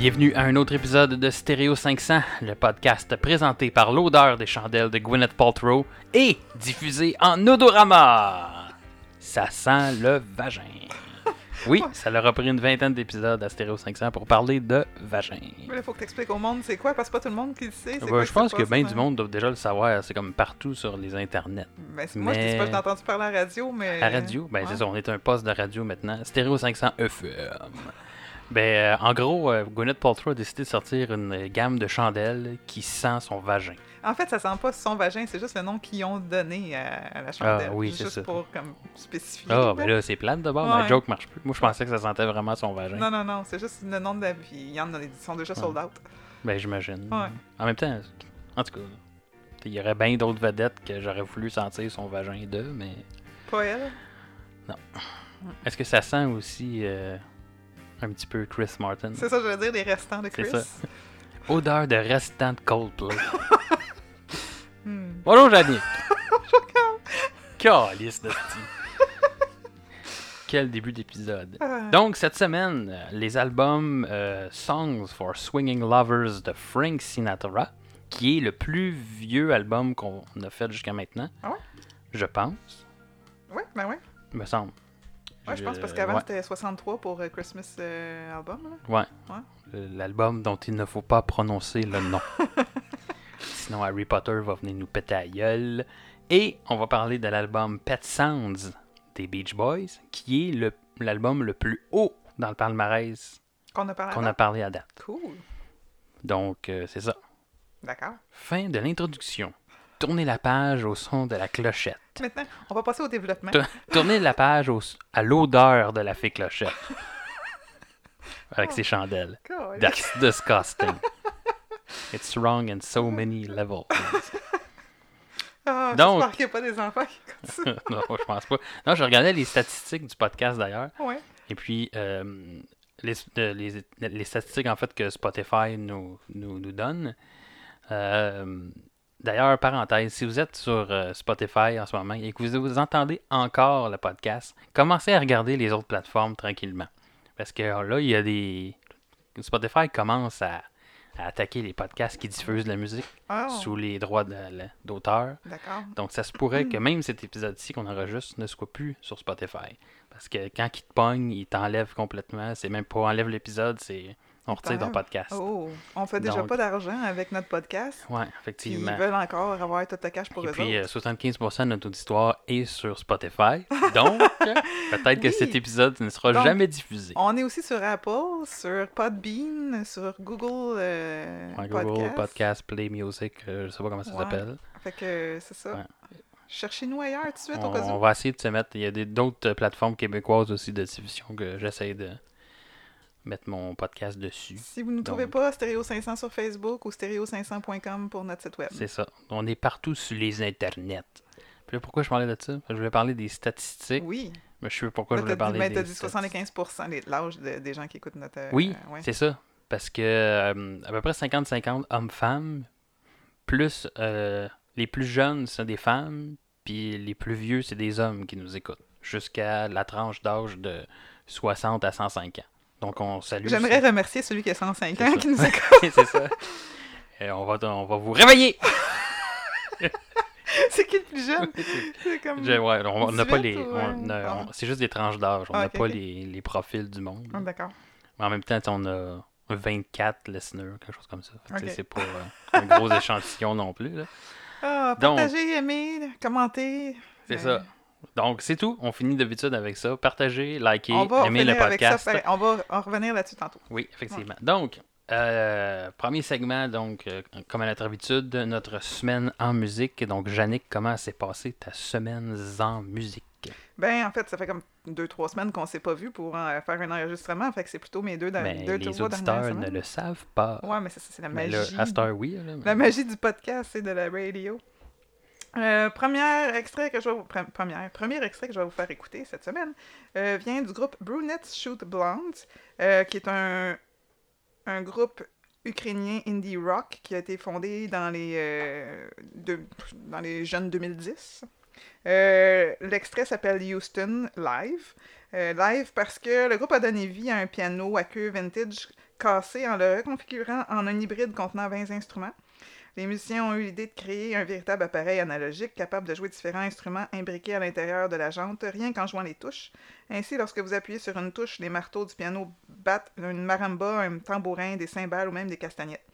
Bienvenue à un autre épisode de Stereo 500, le podcast présenté par l'odeur des chandelles de Gwyneth Paltrow et diffusé en odorama. Ça sent le vagin. Oui, ça leur a pris une vingtaine d'épisodes à Stereo 500 pour parler de vagin. Mais il faut que tu expliques au monde c'est quoi, parce que pas tout le monde qui le sait. c'est Ouais, quoi je pense se que bien du monde doit déjà le savoir, c'est comme partout sur les internets. Ben, c'est- Moi, je dis pas que Mais- j'ai entendu parler à la radio, mais. À radio, ben ouais. c'est ça, on est un poste de radio maintenant. Stéréo 500 FM. Ben, euh, en gros, euh, Gwyneth Paltrow a décidé de sortir une euh, gamme de chandelles qui sent son vagin. En fait, ça sent pas son vagin, c'est juste le nom qu'ils ont donné à, à la chandelle. Ah, oui, Juste c'est ça. pour comme, spécifier. Ah, ben là, c'est plate d'abord, Ouais. ma joke marche plus. Moi, je pensais que ça sentait vraiment son vagin. Non, non, non, c'est juste le nom de la vie. Il y en a, ils sont déjà sold out. Ben, j'imagine. Ouais. En même temps, en tout cas, il y aurait bien d'autres vedettes que j'aurais voulu sentir son vagin d'eux, mais Pas elle? est-ce que ça sent aussi euh, un petit peu Chris Martin? C'est ça, je veux dire, les restants de C'est Chris. ça. Odeur de restant de Coldplay. Hmm. Bonjour, Jannick. Calice de. Quel début d'épisode. Ah. Donc, cette semaine, euh, les albums euh, Songs for Swinging Lovers de Frank Sinatra, qui est le plus vieux album qu'on a fait jusqu'à maintenant. Ah ouais? Je pense, Ouais, ben ouais. me semble. Ouais, je pense parce qu'avant ouais, c'était 63 pour euh, Christmas euh, album. Là. ouais. Ouais. Euh, L'album dont il ne faut pas prononcer le nom. Sinon, Harry Potter va venir nous péter à gueule. Et on va parler de l'album Pet Sounds des Beach Boys, qui est l'album le, plus haut dans le palmarès Qu'on a parlé a à date. Cool. Donc, euh, c'est ça. D'accord. Fin de l'introduction. Tournez la page au son de la clochette. Maintenant, on va passer au développement. Tour- Tournez la page au- à l'odeur de la fée clochette. Avec ses chandelles. Cool. That's disgusting. It's wrong in so many levels. Ah, Donc- J'espère qu'il n'y a pas des enfants qui écoutent ça. non, je pense pas. Non, je regardais les statistiques du podcast d'ailleurs. Ouais. Et puis, euh, les, euh, les- les statistiques en fait que Spotify nous, nous, nous donne. Euh, D'ailleurs, parenthèse, si vous êtes sur euh, Spotify en ce moment et que vous, vous entendez encore le podcast, commencez à regarder les autres plateformes tranquillement. Parce que euh, là, il y a des. Spotify commence à, à attaquer les podcasts qui diffusent de la musique Ah, sous les droits d'auteur. d'accord. Donc, ça se pourrait que même cet épisode-ci qu'on enregistre ne soit plus sur Spotify. Parce que quand il te pogne, il t'enlève complètement. C'est même pas enlève l'épisode, c'est on retire ton t'enlève? podcast. Oh, on fait déjà Donc- pas d'argent avec notre podcast. Ouais, Puis ils effectivement. veulent encore avoir tout le cash pour Et eux puis, euh, autres. 75% de notre auditoire est sur Spotify. Donc, peut-être que Oui. cet épisode ne sera Donc, jamais diffusé. On est aussi sur Apple, sur Podbean, sur Google, euh, Ouais, Google Podcast. Podcast, Play Music, euh, je sais pas comment ça Ouais. s'appelle. Fait que c'est ça. Ouais. Cherchez-nous ailleurs tout de suite On, au cas on où. va essayer de se mettre. Il y a d'autres plateformes québécoises aussi de diffusion que j'essaie de mettre mon podcast dessus. Si vous ne nous trouvez pas, Stéréo 500 sur Facebook ou stéréo500.com pour notre site web. C'est ça. On est partout sur les internets. Puis là, pourquoi je parlais de ça? Je voulais parler des statistiques. Oui. Mais je sais pas pourquoi je voulais t'as dit, parler ben, des dit statistiques. 75% des- l'âge de- des gens qui écoutent notre. euh, Oui, ouais. c'est ça. Parce que euh, à peu près 50-50 hommes-femmes, plus euh, les plus jeunes, c'est des femmes, puis les plus vieux, c'est des hommes qui nous écoutent. Jusqu'à la tranche d'âge de 60 à 105 ans. Donc on salue. J'aimerais remercier celui qui a 105 C'est ans qui nous écoute. c'est ça. Et on va, on va vous réveiller! c'est qui le plus jeune? C'est comme. Je- ouais, on n'a pas 18 les. ah. c'est juste des tranches d'âge. On n'a Ah, pas. Les, les profils du monde. Ah, D'accord. Mais en même temps, on a 24 listeners, quelque chose comme ça. C'est pas euh, un gros échantillon non plus. là. Ah, partagez, aimez, commentez. C'est Euh, ça. Donc, c'est tout. On finit d'habitude avec ça. Partagez, likez, aimez le ça. podcast. On va en revenir là-dessus tantôt. Oui, effectivement. Donc, euh, premier segment, donc, euh, comme à notre habitude, notre semaine en musique. Donc, Yannick, comment s'est passée ta semaine en musique? Ben, en fait, ça fait comme deux, trois semaines qu'on s'est pas vu pour euh, faire un enregistrement. Fait que c'est plutôt mes deux, Mais deux les auditeurs ne le savent pas. Ouais, mais c'est la magie. cette heure, oui. là, mais- La magie du podcast et de la radio. Euh, premier extrait que je vais vous... extrait que je vais vous faire écouter cette semaine euh, vient du groupe Brunettes Shoot Blondes, euh, qui est un, un groupe ukrainien indie rock qui a été fondé dans les, de- dans les jeunes 2010. Euh, L'extrait s'appelle Houston Live. Live parce que le groupe a donné vie à un piano à queue vintage cassé en le reconfigurant en un hybride contenant 20 instruments. Les musiciens ont eu l'idée de créer un véritable appareil analogique capable de jouer différents instruments imbriqués à l'intérieur de la jante, rien qu'en jouant les touches. Ainsi, lorsque vous appuyez sur une touche, les marteaux du piano battent une maramba, un tambourin, des cymbales ou même des castagnettes.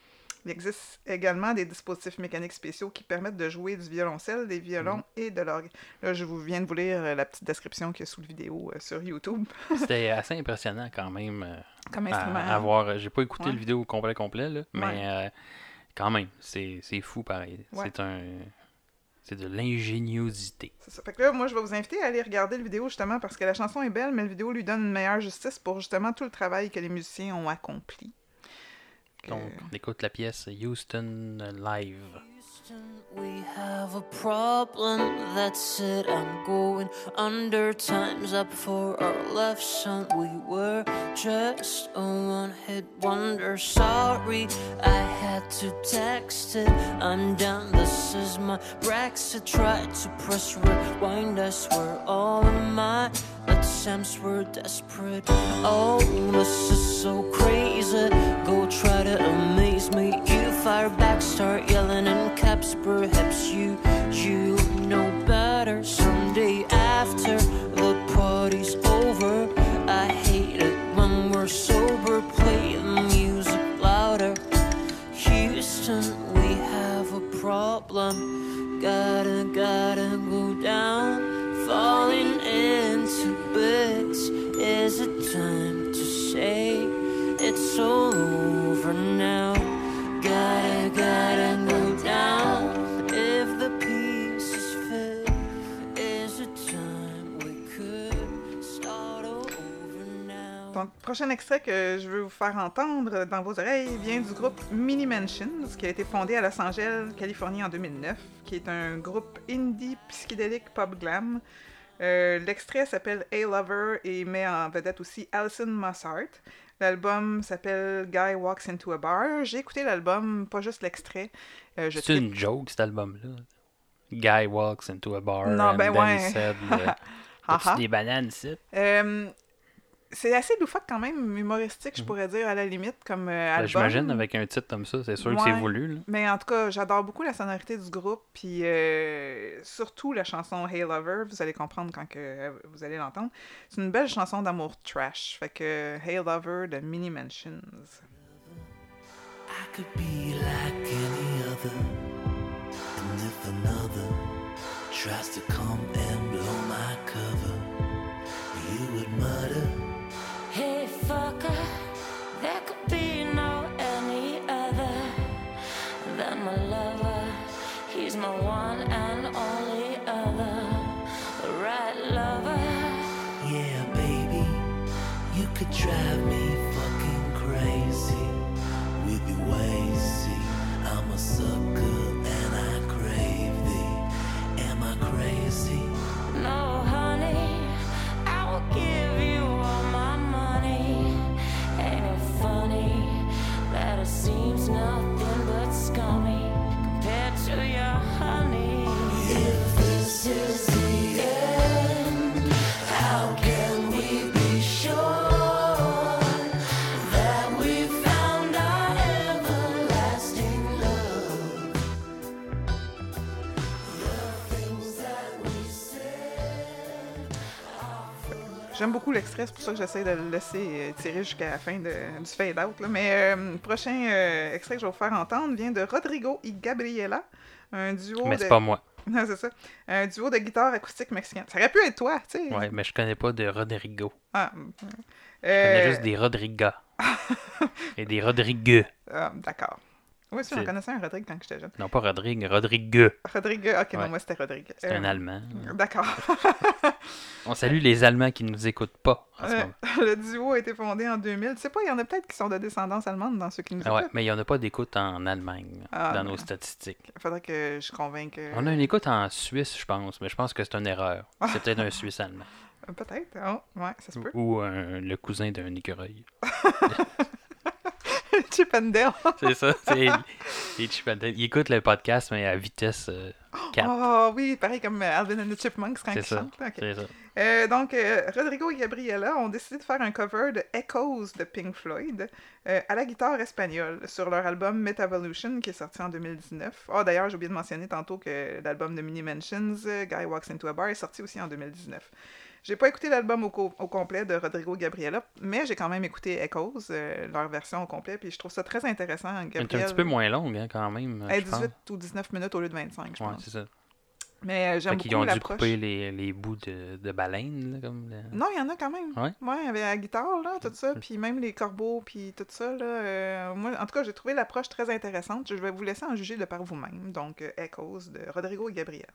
Il existe également des dispositifs mécaniques spéciaux qui permettent de jouer du violoncelle, des violons et de l'orgue. Là, je vous viens de vous lire euh, la petite description qu'il y a sous le vidéo euh, sur YouTube C'était assez impressionnant quand même euh, comme instrument. à voir. J'ai pas écouté Ouais. le vidéo complet complet, là, mais Ouais. euh, quand même, c'est c'est fou pareil. Ouais. C'est un. C'est de l'ingéniosité. C'est ça. Fait que là, moi, je vais vous inviter à aller regarder le vidéo justement parce que la chanson est belle, mais le vidéo lui donne une meilleure justice pour justement tout le travail que les musiciens ont accompli. Donc, on écoute la pièce Houston Live. We have a problem. That's it. I'm going under. Time's up for our left, son. We were just a one hit wonder. Sorry, I had to text it. I'm done. This is my Brexit. Tried to press rewind. I swear all of my attempts were desperate. Oh, this is so crazy. Go try to amaze me. You fire back, start yelling in caps. Perhaps you, you prochain extrait que je veux vous faire entendre dans vos oreilles vient du groupe Mini Mansions, qui a été fondé à Los Angeles, Californie en 2009, qui est un groupe indie psychédélique pop glam. Euh, L'extrait s'appelle A Lover et met en vedette aussi Alison Mossart. L'album s'appelle Guy Walks into a Bar. J'ai écouté l'album, pas juste l'extrait. Euh, C'est une joke cet album-là. Guy walks into a bar Non, and ben ouais. said, euh, des bananes ici? Euh, c'est assez loufoque quand même, humoristique, je pourrais dire, à la limite, comme euh, Ben, album. J'imagine avec un titre comme ça, c'est sûr que c'est Ouais. voulu. Là. Mais en tout cas, j'adore beaucoup la sonorité du groupe, puis euh, surtout la chanson Hey Lover, vous allez comprendre quand que, euh, vous allez l'entendre. C'est une belle chanson d'amour trash, fait que Hey Lover de Mini Mansions. I could be like any other. And if another tries to come and blow my cover, you would mutter. There could be no any other than my lover. He's my one and only other, right lover. Yeah, baby, you could drive me fucking crazy with your ways. I'm a sucker J'aime beaucoup l'extrait, c'est pour ça que j'essaie de le laisser euh, tirer jusqu'à la fin de- du fade-out. Mais euh, le prochain euh, extrait que je vais vous faire entendre vient de Rodrigo y Gabriela, un duo Mais de... c'est pas moi. Non, c'est ça. Un duo de guitare acoustique mexicain. Ça aurait pu être toi, tu sais. Ouais, mais je connais pas de Rodrigo. Ah, Je euh, connais juste des Rodrigas. Et des Rodrigueux. ah, D'accord. Oui, si, j'en C'est- connaissais un Rodrigue quand j'étais jeune. Non, pas Rodrigue, Rodrigue. Rodrigue, ok, Ouais. non, moi c'était Rodrigue. C'est Euh, un Allemand. D'accord. On salue les Allemands qui nous écoutent pas en ce Euh, moment. le duo a été fondé en 2000. Tu sais pas, il y en a peut-être qui sont de descendance allemande dans ceux qui nous Ah ouais, écoutent. mais il n'y en a pas d'écoute en Allemagne Ah, dans non. nos statistiques. Il faudrait que je convainque. euh, On a une écoute en Suisse, je pense, mais je pense que c'est une erreur. C'est peut-être un Suisse allemand. euh, Peut-être. Oh, ouais, ça se peut. Ou un- le cousin d'un écureuil. Chip and Dale. C'est ça. C'est les Chip and Dale. Ils écoutent le podcast, mais à vitesse euh, 4. Oh oui, pareil comme Alvin and the Chipmunks quand c'est ils ça. chantent. C'est ça. Euh, donc, euh, Rodrigo et Gabriela ont décidé de faire un cover de Echoes de Pink Floyd euh, à la guitare espagnole sur leur album Metavolution qui est sorti en 2019. Ah, d'ailleurs, j'ai oublié de mentionner tantôt que l'album de Mini Mentions, euh, Guy Walks Into a Bar, est sorti aussi en 2019. J'ai pas écouté l'album au, co- au complet de Rodrigo et Gabriela, mais j'ai quand même écouté Echoes, euh, leur version au complet, puis je trouve ça très intéressant. Elle est un Gabriel, petit peu moins longue, hein, quand même. elle est je pense. 18 ou 19 minutes au lieu de 25, je Ouais, pense. c'est ça. Mais euh, j'aime Fait qu'ils beaucoup ont dû l'approche. couper les, les bouts de, de baleine, là, comme Non, il y en a quand même. Ouais? avec la guitare, là, tout ça, puis même les corbeaux, puis tout ça, là. euh, moi, en tout cas, j'ai trouvé l'approche très intéressante. Je vais vous laisser en juger de par vous-même. Donc, Echoes de Rodrigo et Gabriel.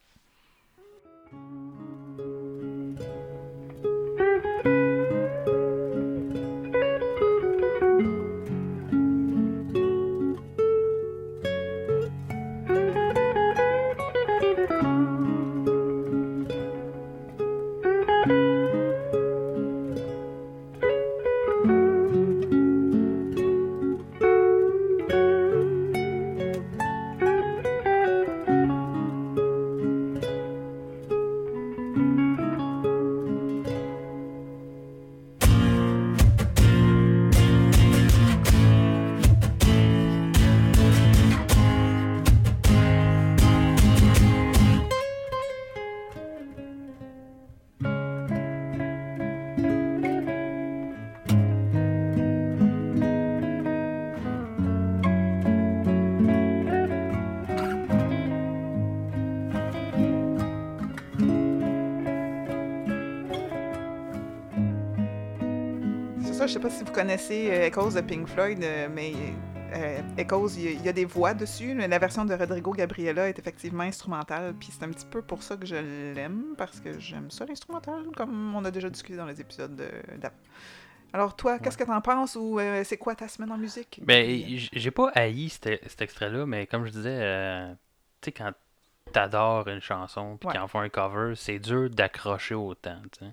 Connaissez euh, Echoes de Pink Floyd, euh, mais euh, Echoes, il y, a- il y a des voix dessus. La version de Rodrigo Gabriela est effectivement instrumentale, puis c'est un petit peu pour ça que je l'aime, parce que j'aime ça l'instrumental, comme on a déjà discuté dans les épisodes de- d'avant. Alors toi, qu'est-ce que t'en penses ou euh, c'est quoi ta semaine en musique? Ben, j'ai pas haï cet, cet extrait-là, mais comme je disais, euh, tu sais, quand t'adores une chanson puis Ouais. qu'ils en font un cover, c'est dur d'accrocher autant, tu sais.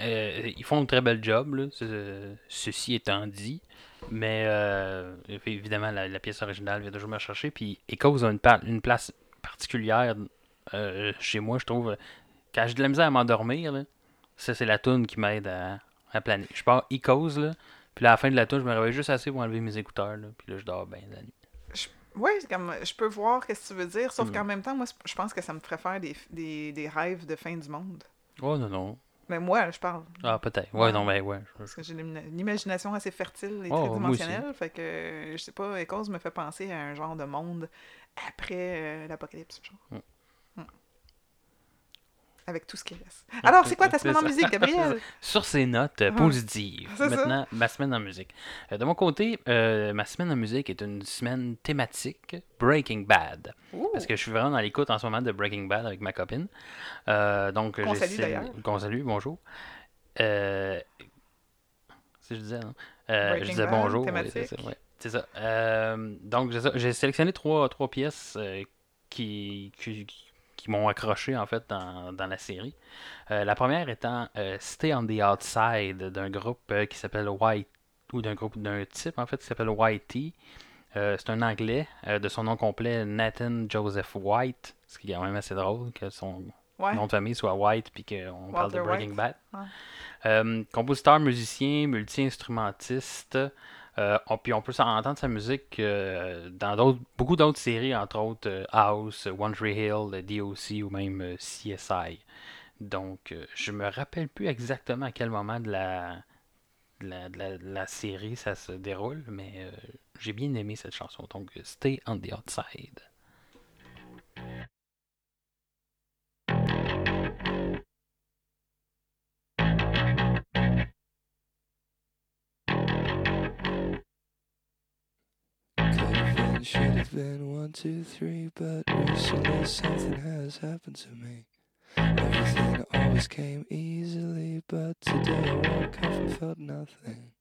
Euh, ils font un très bel job, là, ce- ceci étant dit. Mais euh, évidemment, la, la pièce originale vient toujours me chercher. Puis Echoes a une, une place particulière euh, chez moi, je trouve. Quand j'ai de la misère à m'endormir, ça, c'est la tune qui m'aide à, à planer. Je pars Echoes, là, puis là, à la fin de la tune, je me réveille juste assez pour enlever mes écouteurs, là, puis là, je dors bien la nuit. Oui, comme je peux voir ce que tu veux dire, sauf Hmm. qu'en même temps, moi, je pense que ça me ferait faire des, des, des rêves de fin du monde. Oh non, non. Mais moi, je parle. Ah, peut-être. Ouais, Ouais. non, mais ouais. je- Parce que j'ai une une imagination assez fertile et Oh, très dimensionnelle. Fait que, je sais pas, Echoes me fait penser à un genre de monde après euh, l'apocalypse. genre. Mm. Avec tout ce qui reste. Alors, c'est quoi ta semaine en musique, Gabriel? Sur ces notes euh, positives, ça. maintenant, ma semaine en musique. Euh, de mon côté, euh, ma semaine en musique est une semaine thématique Breaking Bad. Parce que je suis vraiment dans l'écoute en ce moment de Breaking Bad avec ma copine. Euh, donc, Qu'on salue, d'ailleurs. Qu'on salue, bonjour. Si je disais, non? Euh, je disais Bad, bonjour. c'est ça. ouais. C'est ça. Donc, j'ai sélectionné trois, trois pièces qui, qui, qui m'ont accroché, en fait, dans, dans la série. Euh, la première étant euh, Stay on the Outside d'un groupe euh, qui s'appelle White, ou d'un groupe, d'un type, en fait, qui s'appelle Whitey. C'est un anglais, de son nom complet, Nathan Joseph White, ce qui est quand même assez drôle que son Ouais. nom de famille soit White puis qu'on parle de Breaking. Bad. Ouais. Compositeur, musicien, multi-instrumentiste. Euh, on- puis on peut entendre sa musique euh, dans beaucoup d'autres séries, entre autres euh, House, One Tree Hill, DOC ou même CSI. Donc, je me rappelle plus exactement à quel moment de la, la, de la- série ça se déroule, mais j'ai bien aimé cette chanson. Donc, Stay on the Outside. Been, one, two, three, but recently something has happened to me. Everything always came easily, but today I woke up and felt nothing.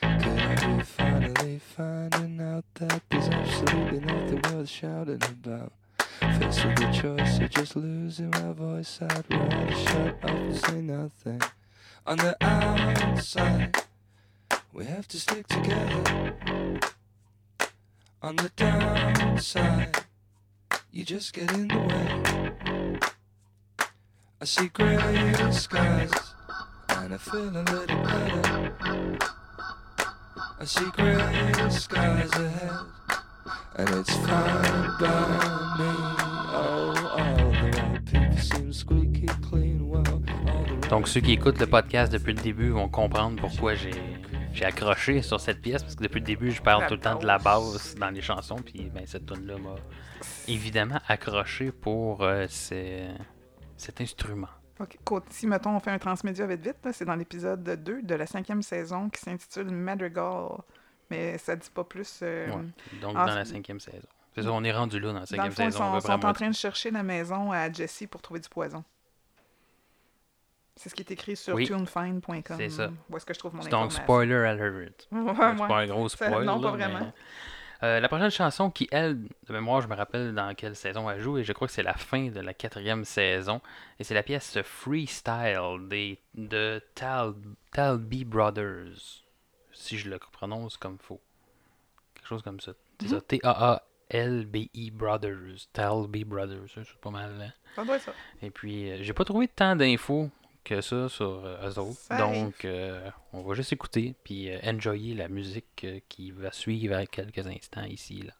Could I be finally finding out that there's absolutely nothing worth shouting about? Faced with the choice of just losing my voice, I'd rather shut up and say nothing. On the outside, we have to stick together. On the downside, you just get in the way. I see gray skies, and I feel a little better. I see gray skies ahead, and it's fine by me. Oh, all the right people seem squeaky clean. Well, Donc, ceux qui écoutent le podcast depuis le début vont comprendre pourquoi j'ai j'ai accroché sur cette pièce. Parce que depuis le début, je parle tout le temps de la basse dans les chansons. Puis, ben, cette tune-là m'a évidemment accroché pour euh, ce- cet instrument. Ok, côté- Si, mettons, on fait un transmédia vite vite, là, c'est dans l'épisode 2 de la cinquième saison qui s'intitule Madrigal. Mais ça dit pas plus. euh, Ouais. Donc, Ah, dans la cinquième saison. C'est ça, on est rendu là dans la Dans le cinquième fond, ils saison. à sont, en train de chercher la maison à Jesse pour trouver du poison. C'est ce qui est écrit sur Oui. tunefine.com. C'est ça. Où est-ce que je trouve mon Donc, spoiler alert. Ouais, C'est pas un gros Ça- spoil. non, pas vraiment. mais- Euh, la prochaine chanson qui, elle, de mémoire, je me rappelle dans quelle saison elle joue, et je crois que c'est la fin de la quatrième saison, et c'est la pièce Freestyle des, de Tal, Talby Brothers, si je le prononce comme faux. Quelque chose comme ça. C'est ça, T-A-A-L-B-I Brothers, Talby Brothers, c'est pas mal. hein. Ça doit être ça. Et puis, euh, j'ai pas trouvé tant d'infos que ça sur euh, eux autres. Ça arrive. Donc, euh, on va juste écouter puis euh, enjoyer la musique qui va suivre à quelques instants ici. Là.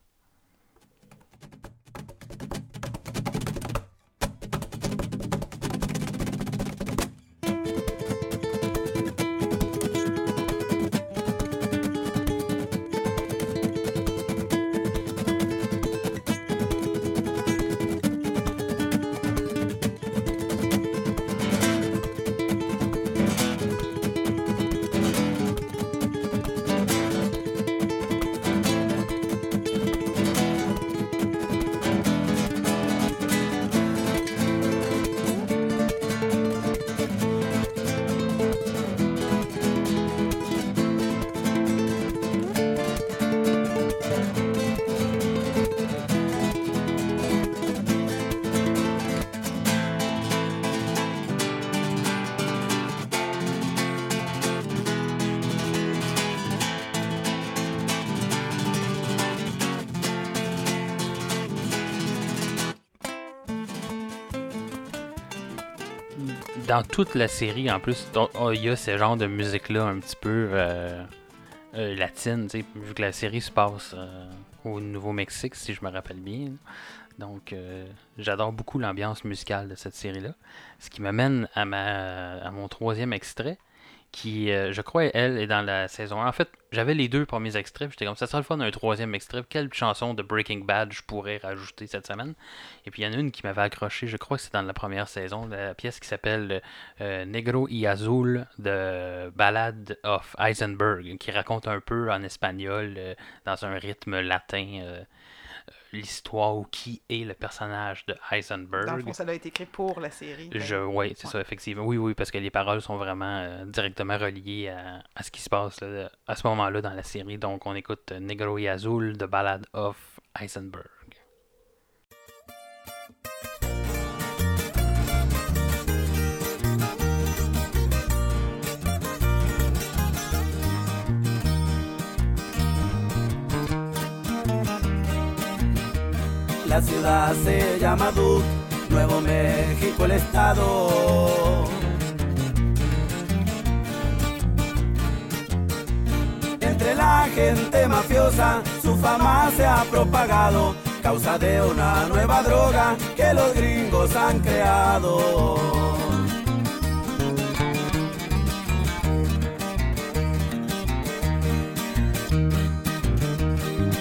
Dans toute la série, en plus, on- il y a ce genre de musique-là un petit peu euh, euh, latine, vu que la série se passe euh, au Nouveau-Mexique, si je me rappelle bien. Donc, j'adore beaucoup l'ambiance musicale de cette série-là. Ce qui m'amène à, ma, à mon troisième extrait, qui, euh, je crois, elle, est dans la saison 1. En fait, j'avais les deux premiers extraits, j'étais comme ça serait le fun d'un troisième extrait. Quelle chanson de Breaking Bad je pourrais rajouter cette semaine? Et puis, il y en a une qui m'avait accroché, je crois que c'est dans la première saison, la pièce qui s'appelle euh, Negro y Azul de Ballad of Heisenberg, qui raconte un peu en espagnol, euh, dans un rythme latin, l'histoire ou qui est le personnage de Heisenberg. Dans le fond, ça a été écrit pour la série. Je, oui, c'est Ouais. ça, effectivement. Oui, oui, parce que les paroles sont vraiment euh, directement reliées à, à ce qui se passe là, à ce moment-là dans la série. Donc, on écoute Negro y Azul de Ballad of Heisenberg. La ciudad se llama Duke, Nuevo México el estado. Entre la gente mafiosa su fama se ha propagado, causa de una nueva droga que los gringos han creado.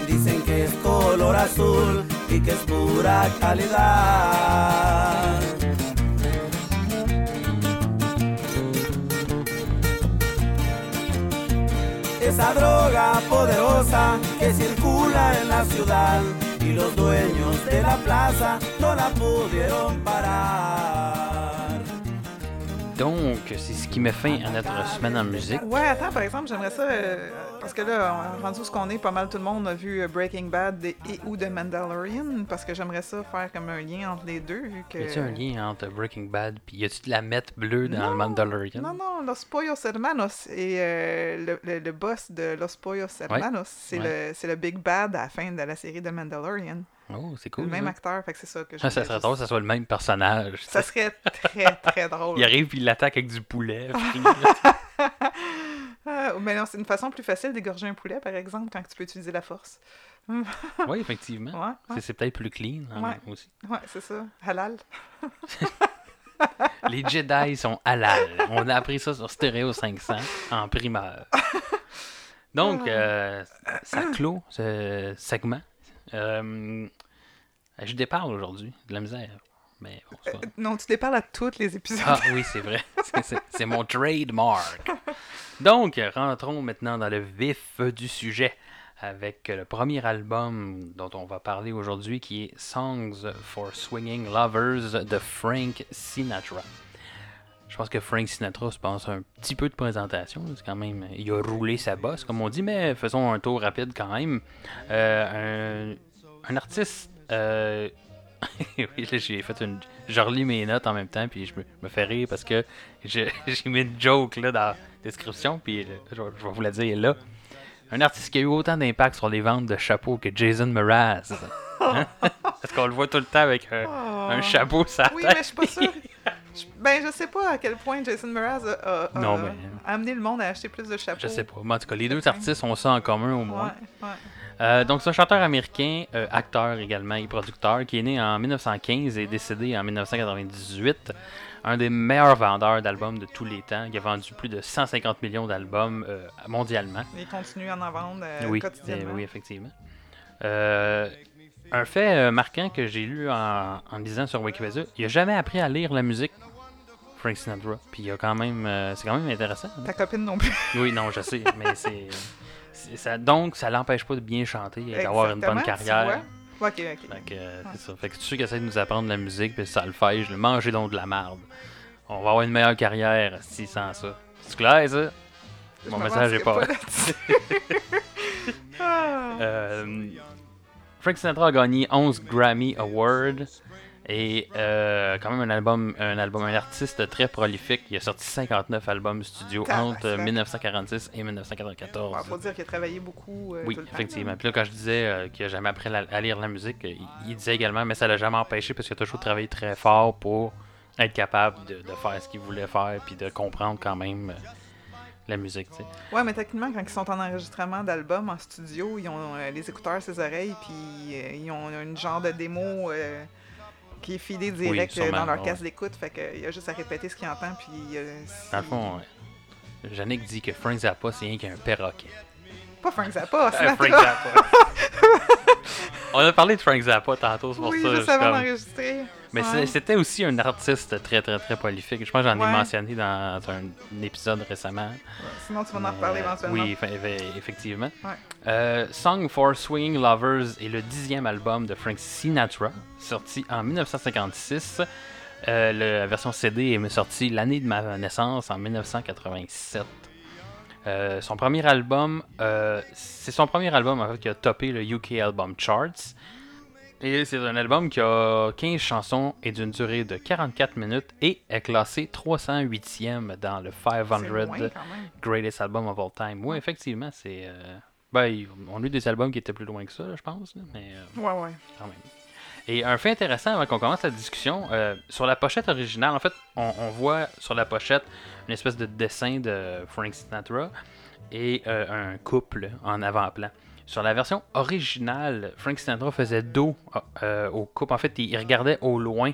Dicen que es color azul que es pura calidad. Esa droga poderosa que circula en la ciudad y los dueños de la plaza no la pudieron parar. Donc, c'est ce qui met fin à notre semaine en musique. Ouais, attends, par exemple, j'aimerais ça. euh, parce que là, rendu où ce qu'on est, pas mal tout le monde a vu euh, Breaking Bad et, ou The Mandalorian. Parce que j'aimerais ça faire comme un lien entre les deux, vu que. Y a-tu un lien entre Breaking Bad puis y a-tu de la mette bleue dans le Mandalorian? Non, non, Los Pollos Hermanos et euh, le, le- le boss de Los Pollos Hermanos, c'est ouais. le, c'est le Big Bad à la fin de la série The Mandalorian. Oh, c'est le cool. même ça. acteur, fait que c'est ça que je Ah, ça serait juste- drôle que ça soit le même personnage. Ça serait très, très drôle. Il arrive puis il l'attaque avec du poulet. Ah, mais non, c'est une façon plus facile d'égorger un poulet, par exemple, quand tu peux utiliser la force. oui, effectivement. Ouais, ouais, C'est- peut-être plus clean hein, Ouais. aussi. ouais, c'est ça. Halal. Les Jedi sont halal. On a appris ça sur Stereo 500 en primeur. Donc, euh, ça clôt ce segment. Euh, je déparle aujourd'hui, de la misère. Mais bon, pas- Non, tu déparles à tous les épisodes. Ah oui, c'est vrai. C'est mon trademark. Donc, rentrons maintenant dans le vif du sujet avec le premier album dont on va parler aujourd'hui qui est Songs for Swinging Lovers de Frank Sinatra. Je pense que Frank Sinatra se passe un petit peu de présentation. C'est quand même, il a roulé sa bosse, comme on dit, mais faisons un tour rapide quand même. Euh, un, un artiste. euh, oui, là, j'ai fait une. Je relis mes notes en même temps, puis je me, me fais rire parce que j'ai mis une joke là, dans la description, puis euh, je, vais- je vais vous la dire là. Un artiste qui a eu autant d'impact sur les ventes de chapeaux que Jason Mraz. Hein? Parce qu'on le voit tout le temps avec un, Oh. un chapeau sur la Oui, tête. mais je suis pas sûre. Je- Ben, je sais pas à quel point Jason Mraz a, a- a- Non, mais- a amené le monde à acheter plus de chapeaux. Je sais pas. Mais en tout cas, les deux artistes ont ça en commun au moins. ouais. Euh, donc, c'est un chanteur américain, euh, acteur également et producteur, qui est né en 1915 et décédé en 1998. Un des meilleurs vendeurs d'albums de tous les temps, qui a vendu plus de 150 millions d'albums euh, mondialement. Il continue à en vendre euh, oui, quotidiennement. euh, oui, effectivement. Euh, un fait euh, marquant que j'ai lu en, en lisant sur Wikipédia, il a jamais appris à lire la musique, Frank Sinatra. Puis il a quand même, euh, c'est quand même intéressant. hein. Ta copine non plus. Oui, non, je sais, mais c'est, ça, donc ça l'empêche pas de bien chanter et d'avoir une bonne carrière. Ok, ok. Fait que, euh, c'est ça. Fait que tous ceux qui essaient de nous apprendre la musique, puis ça le fait, je le manger donc de la marde. On va avoir une meilleure carrière si sans ça. C'est clair, ça? Je Mon me message est pas. là-dessus. Ah. Euh, Frank Sinatra a gagné 11 Grammy Awards et euh, quand même un album, un album, un artiste très prolifique. Il a sorti 59 albums studio entre Tabarnak. 1946 et 1994. Ouais, faut dire qu'il a travaillé beaucoup. euh, Oui, tout le temps, effectivement. Puis là, quand je disais euh, qu'il n'a jamais appris la- à lire la musique, il, il disait également, mais ça l'a jamais empêché parce qu'il a toujours travaillé très fort pour être capable de, de faire ce qu'il voulait faire puis de comprendre quand même la musique. tu sais. Ouais, mais techniquement, quand ils sont en enregistrement d'album en studio, ils ont les écouteurs à ses oreilles, puis ils ont une genre de démo qui est filée direct euh, sûrement, dans leur ouais. casque d'écoute, fait qu'il a juste à répéter ce qu'il entend, puis. euh, Dans le si- fond, euh, Yannick dit que Frank Zappa, c'est rien qu'un perroquet. Pas Frank Zappa, Euh, Sinatra. Frank Zappa. On a parlé de Frank Zappa tantôt, c'est pour Oui, ça. juste avant comme- d'enregistrer. Mais Ouais. c'était aussi un artiste très, très, très prolifique. Je pense que j'en ai mentionné dans un, épisode récemment. Sinon, tu vas en reparler Euh, éventuellement. Oui, effectivement. Euh, Song for Swinging Lovers est le dixième album de Frank Sinatra, sorti en 1956. Euh, la version CD est sortie l'année de ma naissance, en 1987. Euh, son premier album, c'est son premier album en fait, qui a topé le UK Album Charts. Et c'est un album qui a 15 chansons et d'une durée de 44 minutes et est classé 308e dans le C'est 500 loin, quand même. Greatest Album of All Time. Oui, effectivement, c'est. euh, Ben, on a eu des albums qui étaient plus loin que ça, là, je pense, là, mais euh, Ouais, ouais. quand même. Et un fait intéressant avant qu'on commence la discussion, euh, sur la pochette originale, en fait, on, on voit sur la pochette une espèce de dessin de Frank Sinatra et euh, un couple en avant-plan. Sur la version originale, Frank Sinatra faisait dos euh, au couple. En fait, il, regardait au loin.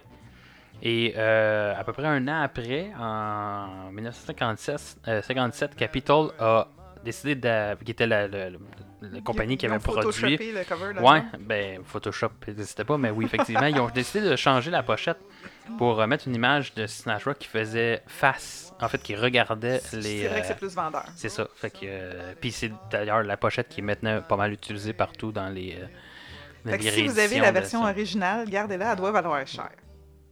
Et euh, à peu près un an après, en 1957, euh, 57, Capitol a décidé de. qui était la, la- la- la compagnie qui Ils ont avait produit. le cover là Ouais, ben Photoshop n'existait pas, mais oui, effectivement, ils ont décidé de changer la pochette pour euh, mettre une image de Sinatra qui faisait face, en fait, qui regardait les. C'est vrai que euh, c'est plus vendeur. c'est ça. Fait que, euh, puis c'est d'ailleurs la pochette qui est maintenant pas mal utilisée partout dans les, euh, Fait que les si vous avez la version originale, gardez-la, elle doit valoir cher.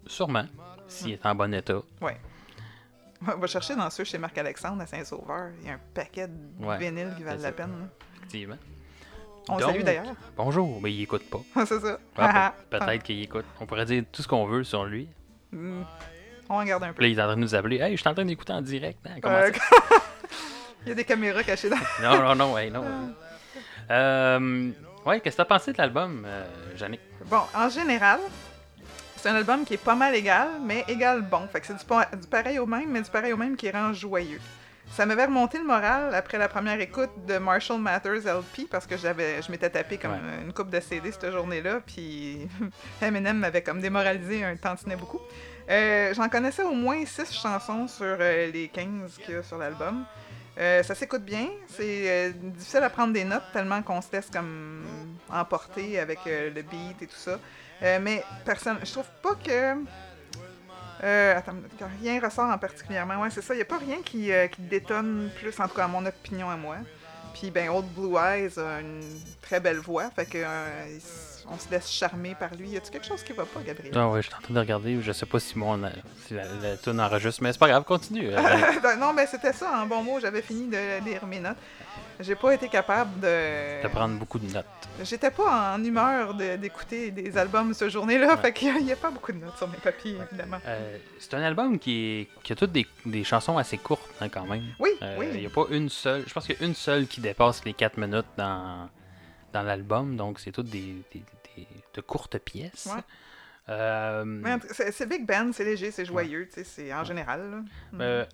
Sûrement, s'il est en bon état. On va chercher dans ceux chez Marc-Alexandre à Saint-Sauveur. Il y a un paquet de Ouais, vinyles qui valent la peine. Effectivement. On Donc, salue d'ailleurs. Bonjour, mais il écoute pas. c'est ça. Ah, pe- Peut-être qu'il écoute. On pourrait dire tout ce qu'on veut sur lui. Hmm. On en garde un peu. Là, il est en train de nous appeler. Hey, je suis en train d'écouter en direct. hein, comment Euh, ça? Il y a des caméras cachées dans. Non, non, non, ouais, non. Euh, ouais, qu'est-ce que t'as pensé de l'album, euh, Jannick? Bon, en général, c'est un album qui est pas mal égal, mais égal bon. Fait que c'est du, du pareil au même, mais du pareil au même qui rend joyeux. Ça m'avait remonté le moral après la première écoute de Marshall Matters LP parce que j'avais, je m'étais tapé comme Ouais. une coupe de CD cette journée-là, puis Eminem m'avait comme démoralisé un tantinet beaucoup. Euh, J'en connaissais au moins 6 chansons sur euh, les 15 qu'il y a sur l'album. Euh, ça s'écoute bien, c'est difficile à prendre des notes tellement qu'on se laisse comme emporter avec le beat et tout ça. Mais personne, je trouve pas que euh, attends, rien ressort en particulièrement. Ouais, c'est ça. Il n'y a pas rien qui, euh, qui détonne plus, en tout cas à mon opinion à moi. Puis, ben, Old Blue Eyes a une très belle voix. Fait que euh, on se laisse charmer par lui. Y a-tu quelque chose qui va pas, Gabriel? Ah ouais, je suis en train de regarder. Je sais pas si, mon, si la, la tune enregistre, mais c'est pas grave, continue. euh. Ben, non, mais c'était ça, en bon mot. J'avais fini de lire mes notes. J'ai pas été capable de. de prendre beaucoup de notes. J'étais pas en humeur de- d'écouter des albums ce journée-là. Ouais. Fait qu'il y a pas beaucoup de notes sur mes papiers, évidemment. Euh, c'est un album qui, est, qui a toutes des, des chansons assez courtes, hein, quand même. Oui, Euh, oui. Il n'y a pas une seule. Je pense qu'il y a une seule qui dépasse les 4 minutes dans, dans l'album. Donc, c'est toutes des, des- des- de courtes pièces. Ouais. Euh, c'est Big Band, c'est léger, c'est joyeux, tu sais, c'est en général. là.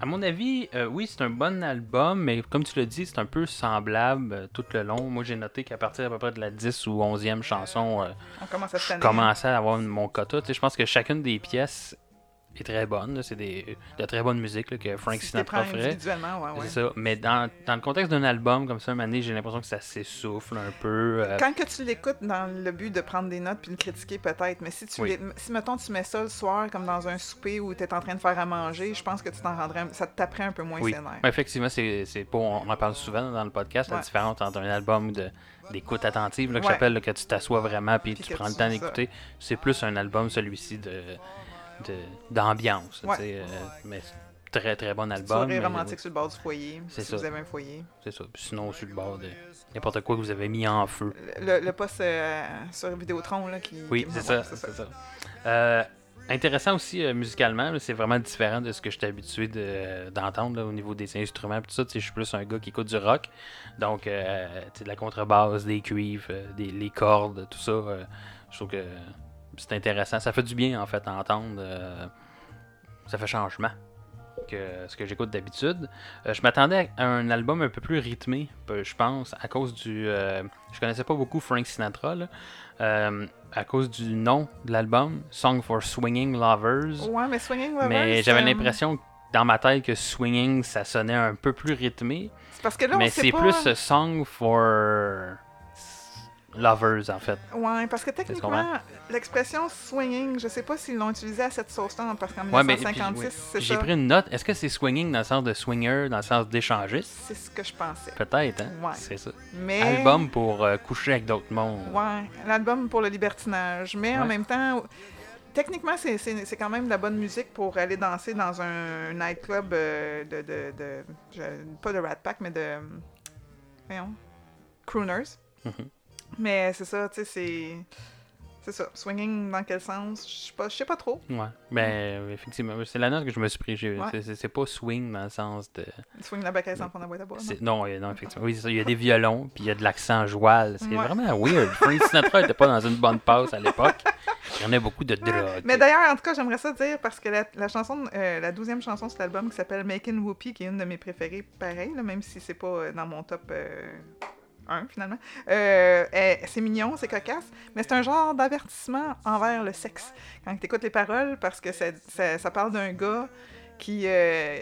À mon avis, euh, oui, c'est un bon album, mais comme tu l'as dit, c'est un peu semblable euh, tout le long. Moi, j'ai noté qu'à partir à peu près de la 10 ou 11e chanson, euh, On commence à je tanner. commençais à avoir mon quota. Tu sais, je pense que chacune des pièces est très bonne. C'est des, de très bonne musique là, que Frank Si Sinatra ferait. individuellement, ouais, ouais. C'est ça. Mais dans, dans le contexte d'un album comme ça, donné, j'ai l'impression que ça s'essouffle un peu. euh, Quand que tu l'écoutes dans le but de prendre des notes puis de critiquer peut-être, mais si tu Oui. si mettons tu mets ça le soir comme dans un souper où tu es en train de faire à manger, je pense que tu t'en rendrais ça te taperait un peu moins Oui. effectivement, c'est pas. On en parle souvent dans le podcast, la différence entre un album de d'écoute attentive, là, que Ouais. j'appelle, que tu t'assois vraiment puis Puis tu prends le temps d'écouter. C'est plus un album, celui-ci, de de- d'ambiance. Ouais. euh, mais c'est très très bon album. Soirée romantique sur le bord du foyer, C'est si ça. vous avez un foyer. C'est ça. Sinon, sur le bord de n'importe quoi que vous avez mis en feu. Le, le poste euh, sur Vidéotron là, qui... Oui, c'est ça, c'est ça. Euh, intéressant aussi euh, musicalement, c'est vraiment différent de ce que j'étais habitué de- d'entendre au niveau des instruments. Tout ça, je suis plus un gars qui écoute du rock. Donc, euh, de la contrebasse, des cuivres, des, les cordes, tout ça. je trouve que c'est intéressant. Ça fait du bien, en fait, à entendre. euh, ça fait changement que ce que j'écoute d'habitude. Euh, je m'attendais à un album un peu plus rythmé, je pense, à cause du... euh, je connaissais pas beaucoup Frank Sinatra, là. Euh, à cause du nom de l'album, Song for Swinging Lovers. Ouais, mais Swinging Lovers... mais j'avais l'impression dans ma tête que Swinging, ça sonnait un peu plus rythmé. C'est parce que là, mais on sait c'est pas... plus Song for Lovers, en fait. Ouais, parce que techniquement, l'expression swinging, je sais pas s'ils l'ont utilisée à cette sauce-là, parce qu'en Ouais, mais puis, 1956, oui. c'est Puis j'ai ça. pris une note. Est-ce que c'est swinging dans le sens de swinger, dans le sens d'échangiste? C'est ce que je pensais. Peut-être, hein Ouais. C'est ça. Mais... Album pour euh, coucher avec d'autres mondes. Ouais, l'album pour le libertinage. Mais en même temps, techniquement, c'est- c'est c'est quand même de la bonne musique pour aller danser dans un nightclub euh, de, de, de- je- Pas de Rat Pack, mais de. Voyons. Crooners. Mhm. Mais c'est ça, tu sais, c'est. C'est ça. Swinging dans quel sens? Je sais pas, je sais pas trop. Ouais. Ben, euh, effectivement, c'est la note que je me suis pris. Ouais. c'est- pas swing dans le sens de. Swing la bacaisse en fond de la boîte à bois. non? Non, euh, non, effectivement. Oui, c'est ça. Il y a des violons, puis il y a de l'accent joual. C'est Ouais. vraiment weird. Frank Sinatra était pas dans une bonne passe à l'époque. Il y en a beaucoup de drogue. Mais d'ailleurs, en tout cas, j'aimerais ça dire parce que la, la chanson, euh, la douzième chanson sur l'album qui s'appelle Making Whoopi, qui est une de mes préférées, pareil, là, même si c'est pas euh, dans mon top 1 finalement. Euh, c'est mignon, c'est cocasse, mais c'est un genre d'avertissement envers le sexe. Quand tu écoutes les paroles, parce que ça, ça- ça parle d'un gars qui. euh,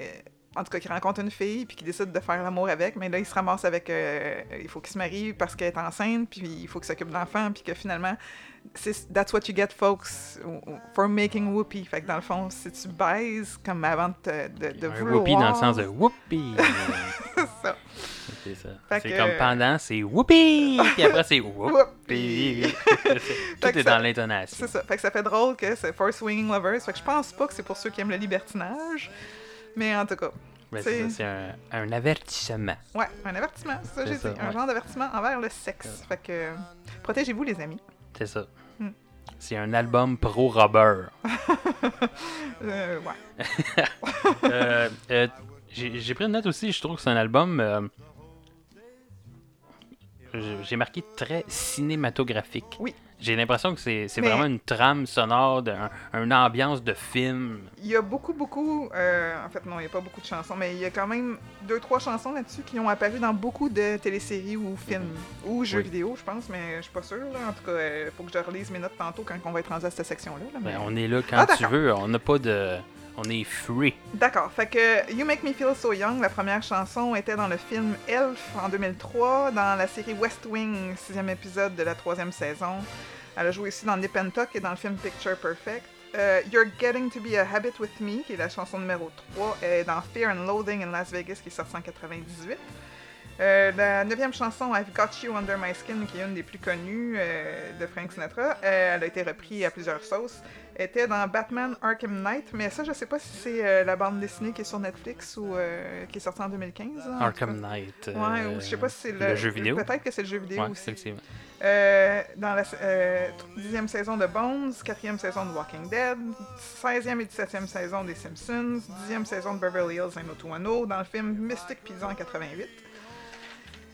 en tout cas, qui rencontre une fille, puis qui décide de faire l'amour avec, mais là, il se ramasse avec... euh, il faut qu'il se marie parce qu'elle est enceinte, puis il faut qu'il s'occupe de l'enfant, puis que finalement, c'est that's what you get, folks, for making whoopee. Fait que dans le fond, si tu baises comme avant de, de, de un vouloir... whoopee dans le sens de whoopee. C'est ça. C'est ça. C'est que- comme pendant, c'est whoopee! Puis après, c'est! Whoopee. Tout est ça- dans l'intonation. C'est ça. Fait que ça fait drôle que c'est For Swinging Lovers. Fait que je pense pas que c'est pour ceux qui aiment le libertinage. Mais en tout cas, Ben, c'est- un, un avertissement. ouais, un avertissement, c'est ça que j'ai dit. Un ouais. genre d'avertissement envers le sexe. Fait que protégez-vous, les amis. C'est ça. Hmm. C'est un album pro-rubber. Euh, ouais. Euh, euh, J'ai j'ai pris une note aussi, je trouve que c'est un album. Euh, j'ai- marqué très cinématographique. Oui. J'ai l'impression que c'est Mais- vraiment une trame sonore, d'un- une ambiance de film. Il y a beaucoup, beaucoup. euh, en fait, non, il n'y a pas beaucoup de chansons, mais il y a quand même deux, trois chansons là-dessus qui ont apparu dans beaucoup de téléséries ou films. Ou jeux Oui. vidéo, je pense, mais je suis pas sûre. Là. En tout cas, il faut que je relise mes notes tantôt quand on va être rendu à cette section-là. là, mais- Ben, on est là quand Ah, tu veux, on n'a pas de. On est free. D'accord. Fait que You Make Me Feel So Young, la première chanson, était dans le film Elf en 2003, dans la série West Wing, sixième épisode de la troisième saison. Elle a joué aussi dans Nip and Tuck et dans le film Picture Perfect. Euh, You're Getting to Be a Habit with Me, qui est la chanson numéro 3, est dans Fear and Loathing in Las Vegas, qui est en 98. Euh, la neuvième chanson, I've Got You Under My Skin, qui est une des plus connues euh, de Frank Sinatra, euh, elle a été reprise à plusieurs sauces, était dans Batman Arkham Knight, mais ça, je sais pas si c'est euh, la bande dessinée qui est sur Netflix ou euh, qui est sortie en 2015. là, en tout Arkham. Knight. Ouais, euh, ou je sais pas si c'est le, le jeu vidéo. Peut-être que c'est le jeu vidéo Ouais, aussi. Euh, dans la euh, dixième saison de Bones, quatrième saison de Walking Dead, 16e et 17e saison des Simpsons, dixième saison de Beverly Hills 90210, dans le film Mystic Pizza en 88.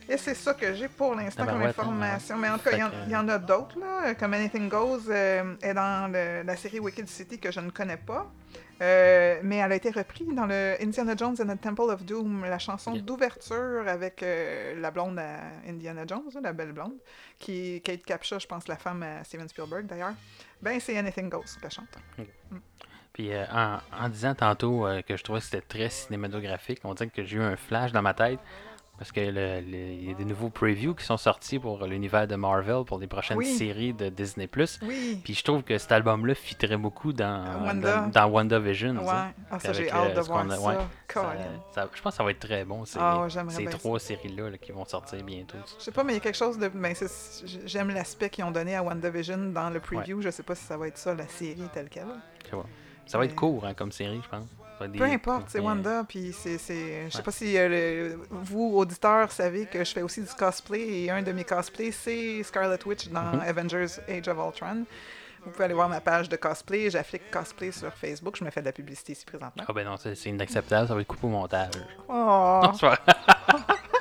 Et c'est ça que j'ai pour l'instant comme hein, information. Mais en tout cas, il y en- Fait que- il y, en a d'autres, là, comme Anything Goes euh, est dans le- la série Wicked City que je ne connais pas. Euh, mais elle a été reprise dans le Indiana Jones and the Temple of Doom, la chanson d'ouverture avec euh, la blonde à Indiana Jones, là, la belle blonde, qui est Kate Capshaw, je pense, la femme à Steven Spielberg d'ailleurs. Ben, c'est Anything Goes qu'elle chante. Puis euh, en, en disant tantôt euh, que je trouvais que c'était très cinématographique, on dirait que j'ai eu un flash dans ma tête. Parce que le- le- il y a des nouveaux previews qui sont sortis pour l'univers de Marvel, pour les prochaines Oui. séries de Disney+. Oui! Puis je trouve que cet album-là fitterait beaucoup dans, Wanda. dans, dans WandaVision. Ouais, ah, ça j'ai euh, hâte de voir a- ça. ouais, Ça- Colin. ça- je pense que ça va être très bon, ces, Ah ouais, ces trois séries-là là, qui vont sortir bientôt. Je sais pas, mais il y a quelque chose de. Ben, j'aime l'aspect qu'ils ont donné à WandaVision dans le preview. Je sais pas si ça va être ça, la série telle quelle. Ça va être court hein, comme série, je pense. Peu importe, c'est Wanda, puis c'est. c'est- Je sais Ouais. pas si euh, le- vous, auditeurs, savez que je fais aussi du cosplay et un de mes cosplays, c'est Scarlet Witch dans Mhm. Avengers Age of Ultron. Vous pouvez aller voir ma page de cosplay. J'applique cosplay sur Facebook. Je me fais de la publicité ici présentement. Ah ben non, c'est c'est inacceptable, ça va être coupé au montage. Oh! Non,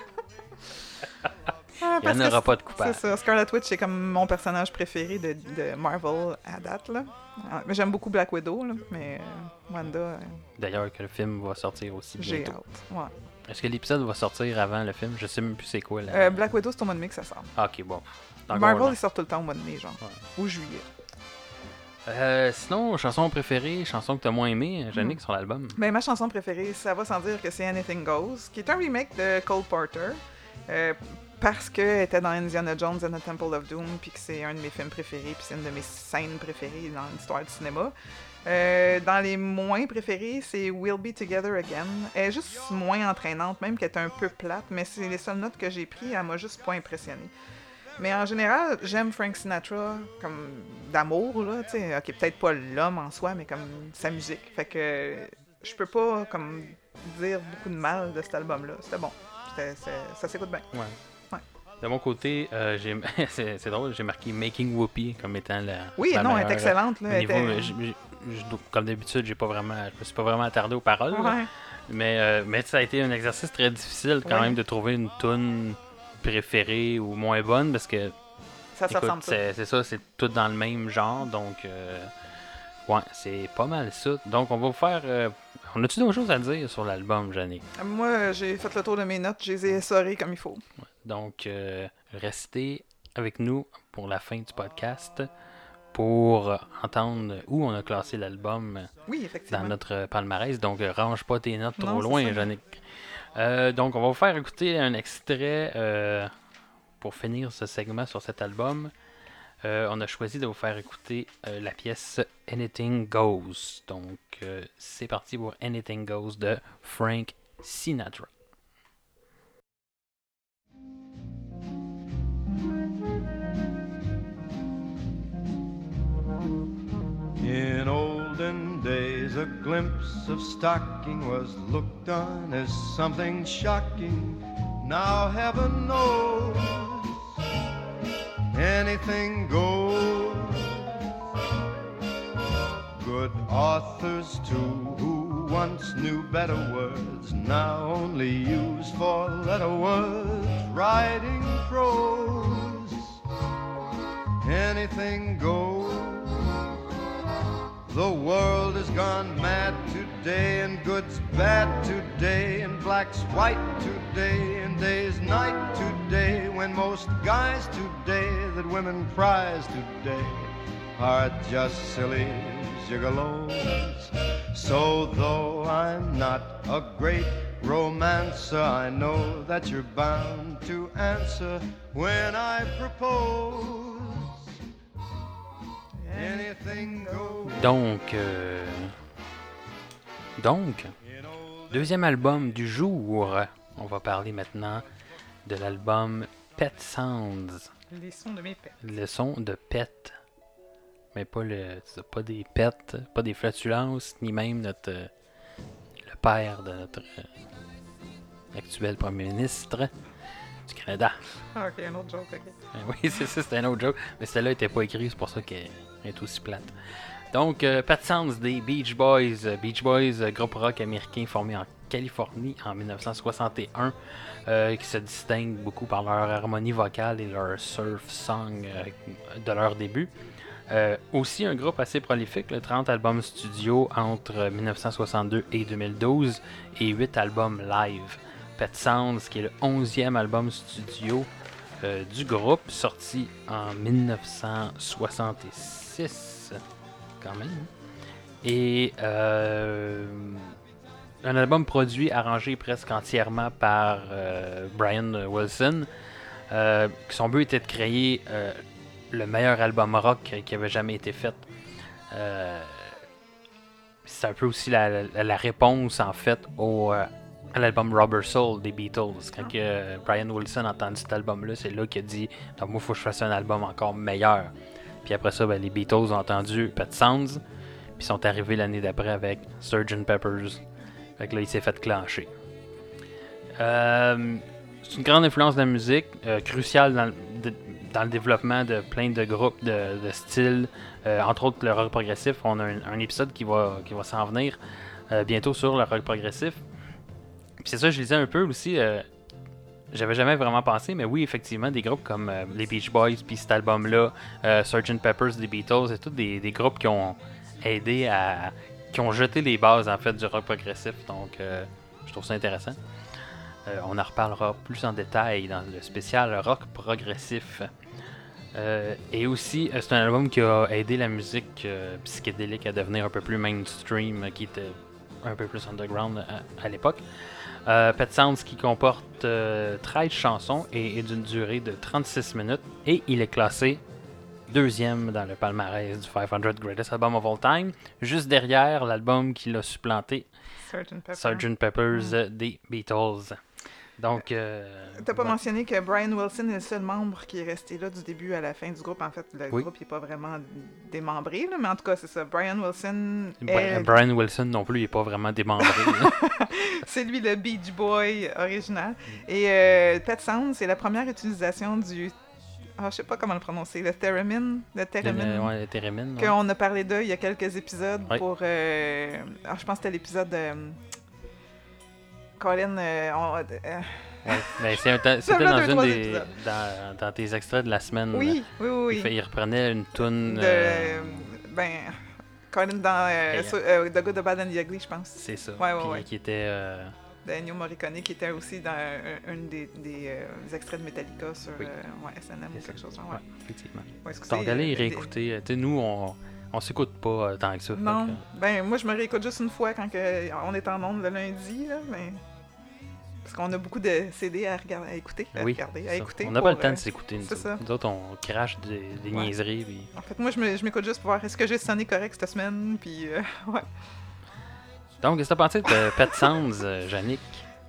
c'est pas- Il n'y en parce aura pas de C'est coupage. ça. Scarlet Witch, c'est comme mon personnage préféré de, de Marvel à date. Là. Ah, mais J'aime beaucoup Black Widow, là, mais euh, Wanda, euh, D'ailleurs, que le film va sortir aussi j'ai hâte. Ouais. Est-ce que l'épisode va sortir avant le film? Je sais même plus c'est quoi là. Euh, Black Widow, c'est au mois de mai que ça sort. Ah, ok, bon. Marvel, long. il sort tout le temps au mois de mai, genre. Ouais. Ou juillet. Euh, sinon, chanson préférée, chanson que t'as moins aimée, Hmm. Jannick, sur l'album? Ben, ma chanson préférée, ça va sans dire que c'est Anything Goes, qui est un remake de Cole Porter. euh, parce qu'elle était dans Indiana Jones and the Temple of Doom, puis que c'est un de mes films préférés, puis c'est une de mes scènes préférées dans l'histoire du cinéma. Euh, dans les moins préférés, c'est We'll Be Together Again. Elle est juste moins entraînante, même qu'elle est un peu plate, mais c'est les seules notes que j'ai prises, elle m'a juste pas impressionné. Mais en général, j'aime Frank Sinatra comme d'amour, là, tu sais, ok, peut-être pas l'homme en soi, mais comme sa musique. Fait que je peux pas comme dire beaucoup de mal de cet album-là. C'était bon. Ça s'écoute bien. Ouais. Ouais. De mon côté, euh, c'est drôle, j'ai marqué Making Whoopi comme étant la. Oui, la non, elle est meilleure. excellente. Là, elle niveau, était- euh, comme d'habitude, j'ai pas vraiment, je me suis pas vraiment attardé aux paroles. là. Ouais. Mais, euh, mais ça a été un exercice très difficile quand Ouais. même de trouver une tune préférée ou moins bonne parce que Ça écoute, ressemble ça. c'est ça, c'est tout dans le même genre. Donc, euh, ouais, c'est pas mal ça. Donc, on va vous faire. euh, on a-tu d'autres choses à dire sur l'album, Jannick? Moi, j'ai fait le tour de mes notes, je les ai essorées comme il faut. Donc, euh, restez avec nous pour la fin du podcast pour entendre où on a classé l'album Oui, dans notre palmarès. Donc, euh, range pas tes notes trop Non, loin. Yannick. Euh, donc, on va vous faire écouter un extrait euh, pour finir ce segment sur cet album. Euh, on a choisi de vous faire écouter la pièce Anything Goes. Donc, c'est parti pour Anything Goes de Frank Sinatra. In olden days, a glimpse of stocking was looked on as something shocking. Now, heaven knows, anything goes. Good authors, too, who once knew better words, now only use for letter words, writing prose. Anything goes. The world has gone mad today, and good's bad today, and black's white today, and day's night today, when most guys today that women prize today are just silly gigolos. So though I'm not a great romancer, I know that you're bound to answer when I propose. Donc, euh, donc, deuxième album du jour. On va parler maintenant de l'album Pet Sounds, Les sons de mes pets. le son de pet, mais pas le, c'est pas des pets, pas des flatulences, ni même notre le père de notre euh, actuel premier ministre du Canada. Ah, ok, un autre joke, ok. Oui, c'est ça, c'était un autre joke. Mais celle-là n'était pas écrite, c'est pour ça est aussi plate. Donc, euh, Pat Sounds des Beach Boys. Euh, Beach Boys, euh, groupe rock américain formé en Californie en 1961, euh, qui se distingue beaucoup par leur harmonie vocale et leur surf song de leur début. Aussi un groupe assez prolifique, le 30 albums studio entre 1962 et 2012 et 8 albums live. Pet Sounds, qui est le 11e album studio du groupe, sorti en 1966, quand même. Et euh, un album produit, arrangé presque entièrement par euh, Brian Wilson. Euh, son but était de créer euh, le meilleur album rock qui avait jamais été fait. C'est un peu aussi la, réponse en fait au, à l'album Rubber Soul des Beatles. Quand Brian Wilson a entendu cet album-là, c'est là qu'il a dit Moi, il faut que je fasse un album encore meilleur. Puis après ça, ben, les Beatles ont entendu Pet Sounds, puis sont arrivés l'année d'après avec Sgt. Peppers. Fait que là, il s'est fait clencher. Euh, c'est une grande influence de la musique, euh, cruciale dans, le- développement de plein de groupes de, styles, euh, entre autres le rock progressif. On a un, un épisode qui va, qui va s'en venir bientôt sur le rock progressif. Puis c'est ça, je lisais un peu aussi. J'avais jamais vraiment pensé, mais oui, effectivement, des groupes comme euh, les Beach Boys, puis cet album-là, euh, Sgt. Peppers des Beatles, c'est tous des, groupes qui ont aidé à. qui ont jeté les bases en fait du rock progressif. Donc, euh, je trouve ça intéressant. Euh, on en reparlera plus en détail dans le spécial rock progressif. Euh, et aussi, c'est un album qui a aidé la musique psychédélique à devenir un peu plus mainstream, qui était un peu plus underground à l'époque. Euh, Pet Sounds qui comporte euh, 13 chansons et est d'une durée de 36 minutes. Et il est classé deuxième dans le palmarès du 500 Greatest Album of All Time, juste derrière l'album qui l'a supplanté, Sgt. Pepper. Sgt. Pepper's euh, des Beatles. Donc, euh, T'as pas ouais. mentionné que Brian Wilson est le seul membre qui est resté là du début à la fin du groupe. En fait, le Oui. groupe n'est pas vraiment démembré, là, mais en tout cas, c'est ça. Brian Wilson, est- Brian Wilson non plus, il n'est pas vraiment démembré. c'est lui le Beach Boy original. Et euh, Pet c'est la première utilisation du. Ah, je sais pas comment le prononcer, le theremin. Le theremin. Le- ouais, le Theremin, ouais. Qu'on a parlé d'eux il y a quelques épisodes pour. euh, ah, je pense que c'était l'épisode de. Colin. euh, on- euh, Ouais, c'est ta- C'était dans une des dans, dans tes extraits de la semaine. oui, oui, oui. Il, oui. fait- il reprenait une toune. de, euh, ben, Colin dans euh, euh, The Good, The Bad and the Ugly, je pense, c'est ça. Ouais, ouais, Puis ouais. Qui était. de Ennio Morricone, qui était aussi dans un, un des, des, extraits de Metallica sur Oui. ouais, SNM ou quelque chose. genre, ouais, Ouais. effectivement. Donc, allez réécouter. Tu sais, nous, on, on s'écoute pas euh, tant que ça. fait Non, que- ben moi je me réécoute juste une fois quand que, on est en onde le lundi, là, mais... Parce qu'on a beaucoup de CD à, regarder, à écouter, à oui, regarder, à écouter. On n'a pas le temps euh, de s'écouter. Nous, ça. Nous autres, on crache des, des Ouais. niaiseries. puis- En fait, moi je m'écoute juste pour voir est-ce que j'ai sonné correct cette semaine, puis euh, ouais. Donc, qu'est-ce que t'as pensé de Pet Sounds, euh, Yannick?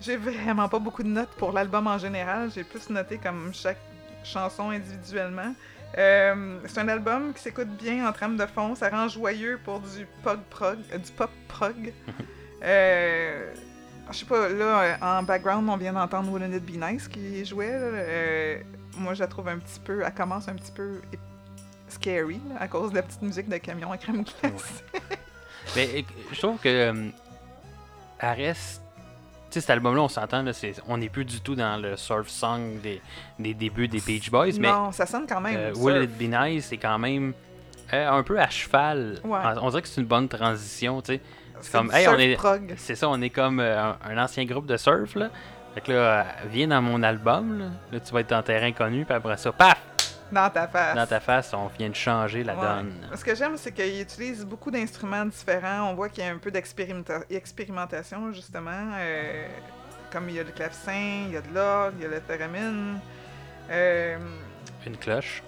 J'ai vraiment pas beaucoup de notes pour l'album en général. J'ai plus noté comme chaque chanson individuellement. Euh, c'est un album qui s'écoute bien en trame de fond, ça rend joyeux pour du pop prog, euh, du pop prog. Euh, je sais pas, là, euh, en background, on vient d'entendre Wouldn't It Be Nice qui jouait. là. Moi, je la trouve un petit peu, elle commence un petit peu scary là, à cause de la petite musique de camion à crème glacée. Mais éc- je trouve que elle reste. Tu sais, cet album-là, on s'entend, là, c'est- on n'est plus du tout dans le surf song des, des débuts des Beach Boys, mais non, ça sonne quand même. euh. Will It Be Nice, c'est quand même euh, un peu à cheval. Ouais. On, dirait que c'est une bonne transition, tu sais. C'est comme, hey, on est-. C'est ça, on est comme euh, un, un ancien groupe de surf, là. Fait que là, viens dans mon album, là. Là, tu vas être en terrain connu, puis après ça, paf! Dans ta face. Dans ta face, on vient de changer la Ouais. donne. Ce que j'aime, c'est qu'il utilise beaucoup d'instruments différents. On voit qu'il y a un peu d'expérimenta- expérimentation, justement. Euh, comme il y a le clavecin, il y a de l'orgue, il y a le théramine. Euh, Une cloche,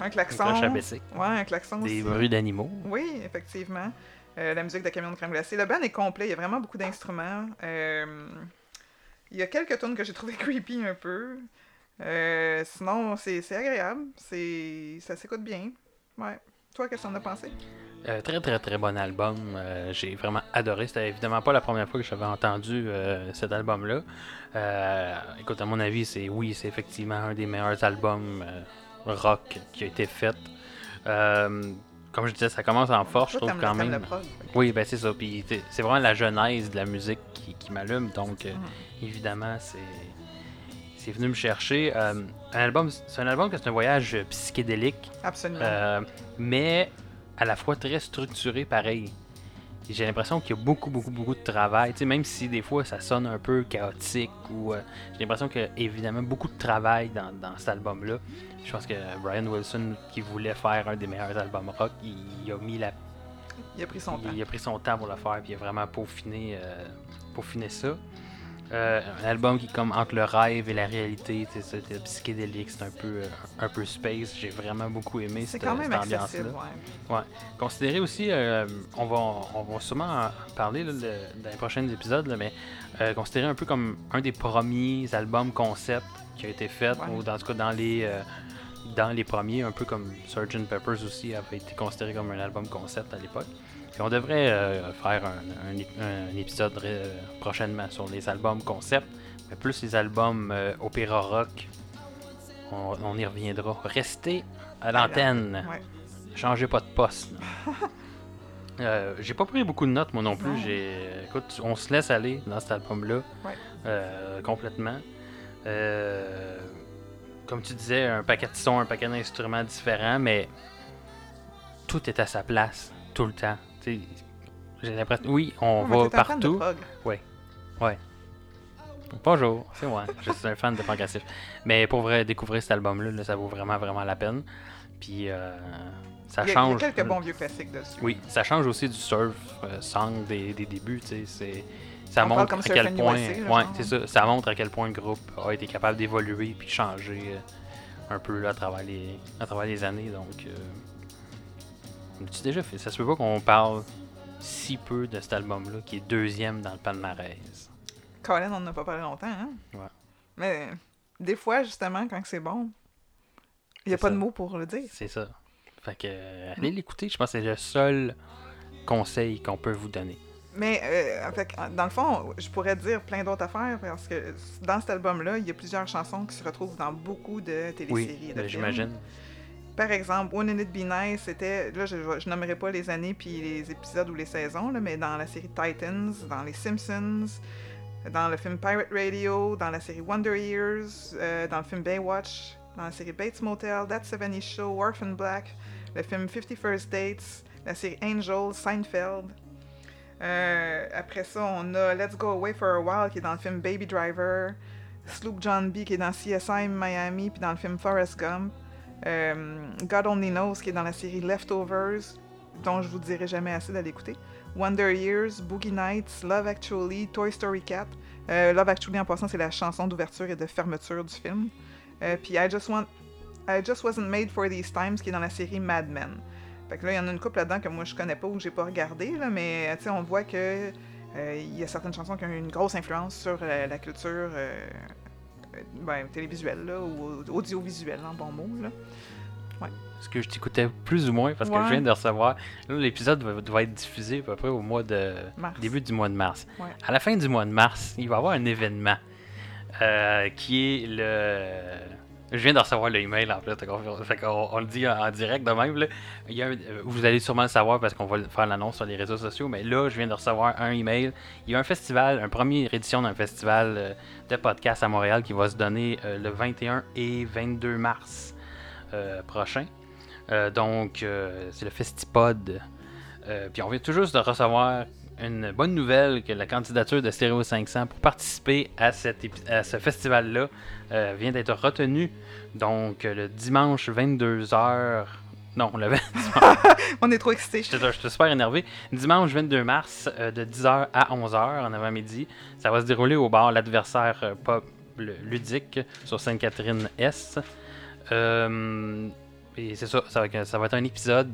un une klaxon. cloche à baisser. Ouais, un klaxon Des aussi. bruits d'animaux. Oui, effectivement. Euh, la musique de Camion de crème glacée. Le band est complet, il y a vraiment beaucoup d'instruments. Il y a quelques tunes que j'ai trouvé creepy un peu. Euh, sinon, c'est agréable. C'est Ça s'écoute bien. Ouais. Toi, qu'est-ce que t'en as pensé? Euh, très très très bon album. Euh, J'ai vraiment adoré. C'était évidemment pas la première fois que j'avais entendu euh, cet album-là. Écoute, à mon avis, c'est oui, c'est effectivement un des meilleurs albums rock qui a été fait. Comme je disais, ça commence en force, je trouve quand même. Oui, ben c'est ça. Puis c'est vraiment la genèse de la musique qui, qui m'allume. Donc, Mhm. évidemment, c'est c'est venu me chercher. Euh, un album, c'est un album que c'est un voyage psychédélique. Absolument. Euh, mais à la fois très structuré pareil. J'ai l'impression qu'il y a beaucoup, beaucoup, beaucoup de travail. Tu sais, même si des fois ça sonne un peu chaotique ou euh, j'ai l'impression qu'il y a évidemment beaucoup de travail dans, dans cet album-là. Je pense que Brian Wilson, qui voulait faire un des meilleurs albums rock, il, il a mis la, il a pris son temps. il, a pris son temps pour le faire, puis il a vraiment peaufiné, euh, peaufiné ça. Euh, un album qui est comme entre le rêve et la réalité, sais, c'est psychédélique, c'est un peu, euh, un peu space. J'ai vraiment beaucoup aimé cette, quand même cette ambiance-là. ouais. Considéré aussi, euh, on, va, on va sûrement en parler là, dans les prochains épisodes, là, mais euh, considéré un peu comme un des premiers albums concept qui a été fait, Ouais. ou dans tout cas dans les, euh, dans les premiers, un peu comme Sgt. Peppers aussi avait été considéré comme un album concept à l'époque. Puis on devrait euh, faire un, un ép- un épisode euh, prochainement sur les albums concept, mais plus les albums euh, opéra rock. On, on y reviendra. Restez à l'antenne. Ouais. Changez pas de poste. Euh, j'ai pas pris beaucoup de notes moi non plus. J'ai, écoute, on se laisse aller dans cet album-là Ouais. complètement. Comme tu disais, un paquet de sons, un paquet d'instruments différents, mais tout est à sa place tout le temps. J'ai l'impression, oui, on va partout. prog. Bonjour, c'est moi. Je suis un fan de progressif. Mais pour vrai, découvrir cet album-là, là, ça vaut vraiment, vraiment la peine. Puis euh, ça a, il y a change. quelques bons vieux classiques dessus. Oui, ça change aussi du surf euh, song des, des débuts, c'est ça On montre comme à quel point ouais, c'est ça, ça montre à quel point le groupe a été capable d'évoluer puis de changer euh, un peu là, à travers les à travers les années donc euh, tu déjà fait ça se peut pas qu'on parle si peu de cet album là qui est deuxième dans le palmarès. Colin, on n'en a pas parlé longtemps, hein? Ouais. Mais des fois, justement, quand c'est bon, il n'y a pas de mots pour le dire. C'est ça. Fait que euh, allez l'écouter, je pense que c'est le seul conseil qu'on peut vous donner. Mais euh, fait, dans le fond, je pourrais dire plein d'autres affaires parce que dans cet album-là, il y a plusieurs chansons qui se retrouvent dans beaucoup de téléséries Oui, ben, films. j'imagine. Par exemple, Wouldn't It Be Nice, c'était, là je, je nommerai pas les années puis les épisodes ou les saisons, là, mais dans la série Titans, dans les Simpsons, dans le film Pirate Radio, dans la série Wonder Years, euh, dans le film Baywatch, dans la série Bates Motel, That 70 Show, Orphan Black, le film 50 First Dates, la série Angel, Seinfeld. Euh, après ça, on a Let's Go Away for a While qui est dans le film Baby Driver, Sloop John B qui est dans CSI Miami puis dans le film Forrest Gump. Euh, God Only Knows, qui est dans la série Leftovers, dont je vous dirai jamais assez d'aller écouter. Wonder Years, Boogie Nights, Love Actually, Toy Story 4. Euh, Love Actually, en passant, c'est la chanson d'ouverture et de fermeture du film. Euh, puis I Just Want... I Just Wasn't Made for These Times, qui est dans la série Mad Men. Fait que là, il y en a une couple là-dedans que moi je connais pas ou que j'ai pas regardé, là, mais on voit que il y a certaines chansons qui ont une grosse influence sur la culture ben, télévisuelle là, ou audiovisuelle en bon mot. Là. Ouais. ce que je t'écoutais plus ou moins parce que je viens de recevoir. Là, l'épisode va, va être diffusé à peu près au mois de. Mars. début du mois de mars. Ouais. À la fin du mois de mars, il va y avoir un événement euh, qui est le. Je viens de recevoir le email en fait, fait on le dit en, direct de même. Là. Il y a euh, vous allez sûrement le savoir parce qu'on va faire l'annonce sur les réseaux sociaux, mais là, je viens de recevoir un email. Il y a un festival, une première édition d'un festival euh, de podcast à Montréal qui va se donner euh, le 21 et 22 mars prochain. Donc, c'est le Festipod. Puis on vient tout juste de recevoir une bonne nouvelle que la candidature de Stereo 500 pour participer à, à ce festival-là euh, vient d'être retenue. Donc, euh, le dimanche 22h. Non, le 20 On est trop excités. J'étais j'étais super énervé. Dimanche 22 mars, euh, de 10h à 11h en avant-midi, ça va se dérouler au bar L'Adversaire euh, Pop Ludique sur Sainte-Catherine-Est. Et c'est ça, ça va, être- ça va être un épisode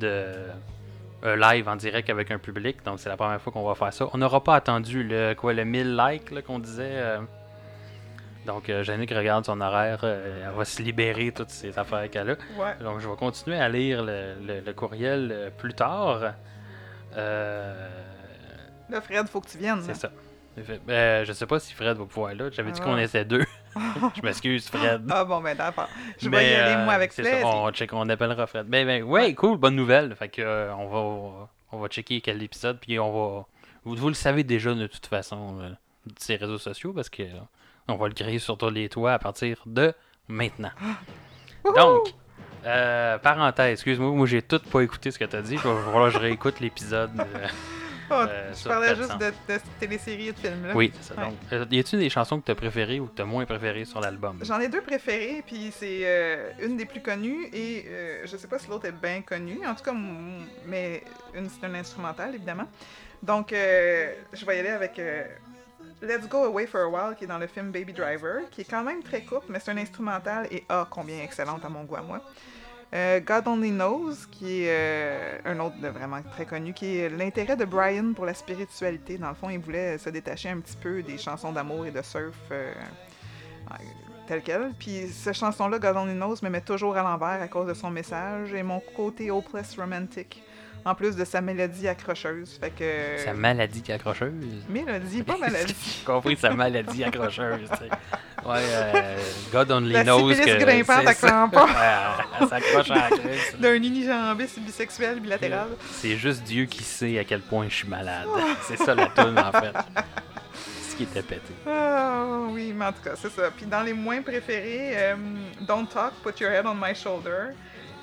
live en direct avec un public, donc c'est la première fois qu'on va faire ça. On n'aura pas attendu le, quoi, le 1000 likes qu'on disait. euh. donc, euh, Jannick regarde son horaire, euh, elle va se libérer de toutes ces affaires qu'elle a. Ouais. Donc, je vais continuer à lire le, le- le courriel euh, plus tard. Euh, Là, Fred, faut que tu viennes. c'est ça. Euh, je sais pas si Fred va pouvoir être là. J'avais dit Ah. qu'on était deux. je m'excuse, Fred. Ah bon, ben d'accord. Je vais Mais, y aller, euh, moi, avec c'est ça, on, check, on appellera Fred. Ben, ben, ouais, cool, bonne nouvelle. Fait que, euh, on, va, on va checker quel épisode. Puis on va. Vous, vous le savez déjà de toute façon euh, de ces réseaux sociaux parce que euh, on va le créer sur tous les toits à partir de maintenant. Donc, euh, parenthèse, excuse-moi, moi j'ai tout pas écouté ce que tu as dit. Que je réécoute l'épisode. Oh, je parlais 400. juste de, de téléséries et de films. Là. Oui, c'est ça. Donc, euh, y a-tu des chansons que tu as préférées ou que tu as moins préférées sur l'album? J'en ai deux préférées, puis c'est euh, une des plus connues, et euh, je sais pas si l'autre est bien connue, en tout cas, mais une c'est un instrumental, évidemment. Donc, euh, je vais y aller avec euh, Let's Go Away for a While, qui est dans le film Baby Driver, qui est quand même très courte, mais c'est un instrumental, et ah, combien excellente à mon goût à moi. Euh, God Only Knows, qui est euh, un autre vraiment très connu, qui est l'intérêt de Brian pour la spiritualité. Dans le fond, il voulait se détacher un petit peu des chansons d'amour et de surf euh, telles quelles. Puis cette chanson-là, God Only Knows, me met toujours à l'envers à cause de son message et mon côté hopeless romantic, en plus de sa mélodie accrocheuse. Fait que... Sa maladie accrocheuse? Mélodie, pas maladie. J'ai compris sa maladie accrocheuse. tu sais. Ouais, euh, God only La knows que. grimpante à crampons. Elle s'accroche à la crise. D'un unijambiste bisexuel bilatéral. C'est juste Dieu qui sait à quel point je suis malade. C'est ça la tune en fait. Ce qui était pété. Ah oui, mais en tout cas, c'est ça. Puis dans les moins préférés, euh, Don't Talk, Put Your Head on My Shoulder,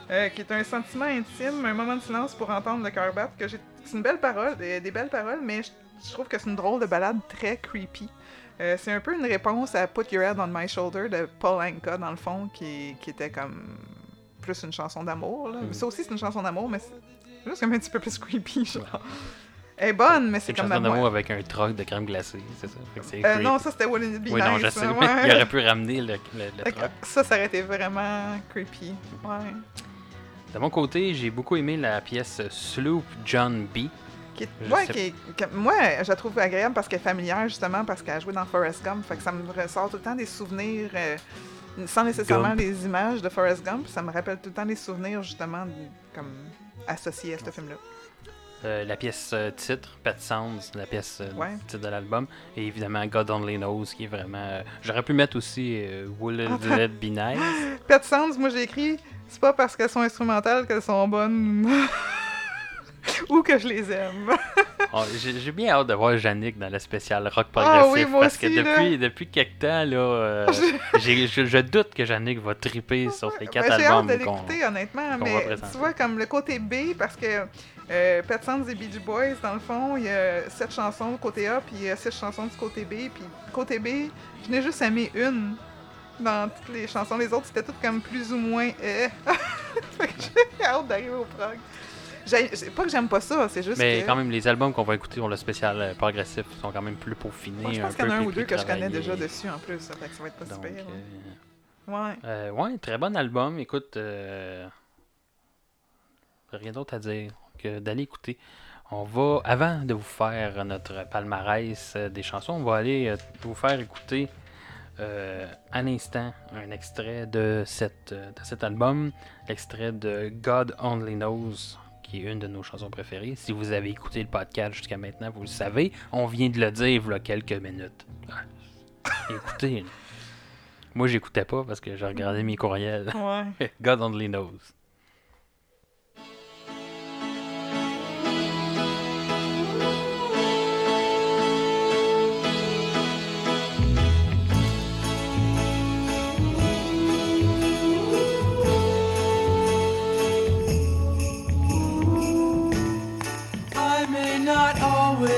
euh, qui est un sentiment intime, un moment de silence pour entendre le cœur battre. que j'ai- C'est une belle parole, des, des belles paroles, mais je, je trouve que c'est une drôle de balade très creepy. Euh, c'est un peu une réponse à Put Your Head on My Shoulder de Paul Anka, dans le fond, qui, qui était comme plus une chanson d'amour. là. Mhm. Ça aussi, c'est une chanson d'amour, mais c'est juste comme un petit peu plus creepy. Genre. Elle est bonne, mais C'est c'est une comme chanson ma d'amour avec un troc de crème glacée, c'est ça? Fait que c'est euh, non, ça c'était Wouldn't It Be Oui, non, je sais. mais ouais. Il aurait pu ramener le, le, le troc. Ça, ça aurait été vraiment creepy. Ouais. De mon côté, j'ai beaucoup aimé la pièce Sloop John B. Qui est- Je ouais, sais qui est- que- moi, je la trouve agréable parce qu'elle est familière, justement, parce qu'elle a joué dans Forrest Gump. Fait que ça me ressort tout le temps des souvenirs, euh, sans nécessairement Gump. des images de Forrest Gump. Ça me rappelle tout le temps des souvenirs, justement, comme associés à ce film-là. Euh, la pièce euh, titre, Pet Sounds, la pièce euh, Ouais. titre de l'album. Et évidemment, God Only Knows, qui est vraiment. J'aurais pu mettre aussi Will It Be Nice. Pet Sounds, moi j'ai écrit, c'est pas parce qu'elles sont instrumentales qu'elles sont bonnes. Ou que je les aime. Oh, J'ai bien hâte de voir Yannick dans le spécial rock Ah progressif. oui, moi parce que aussi, là. depuis, depuis quelque temps, là, euh, je, je doute que Yannick va triper sur les quatre Ben, J'ai hâte de l'écouter, honnêtement, mais tu vois, comme le côté B, parce que euh, Pet Sounds et Beach Boys, dans le fond, il y a sept chansons du côté A, puis il y a six chansons du côté B, puis côté B, je n'ai juste aimé une dans toutes les chansons. Les autres, c'était toutes comme plus ou moins eh. fait que j'ai hâte d'arriver au prog. C'est pas que j'aime pas ça, c'est juste Mais que... quand même, les albums qu'on va écouter pour le spécial euh, progressif sont quand même plus peaufinés. Moi, je pense qu'il y en a un ou deux que je connais déjà dessus en plus, ça fait que ça va être pas Donc, super. euh, Ouais. Euh, ouais, très bon album. Écoute, euh, rien d'autre à dire que d'aller écouter. On va, avant de vous faire notre palmarès des chansons, on va aller vous faire écouter euh, à l'instant un extrait de, cette, de cet album, l'extrait de God Only Knows, qui est une de nos chansons préférées. Si vous avez écouté le podcast jusqu'à maintenant, vous le savez. On vient de le dire il y a quelques minutes. Écoutez. Moi, j'écoutais pas parce que j'ai regardé mes courriels. Ouais. God Only Knows.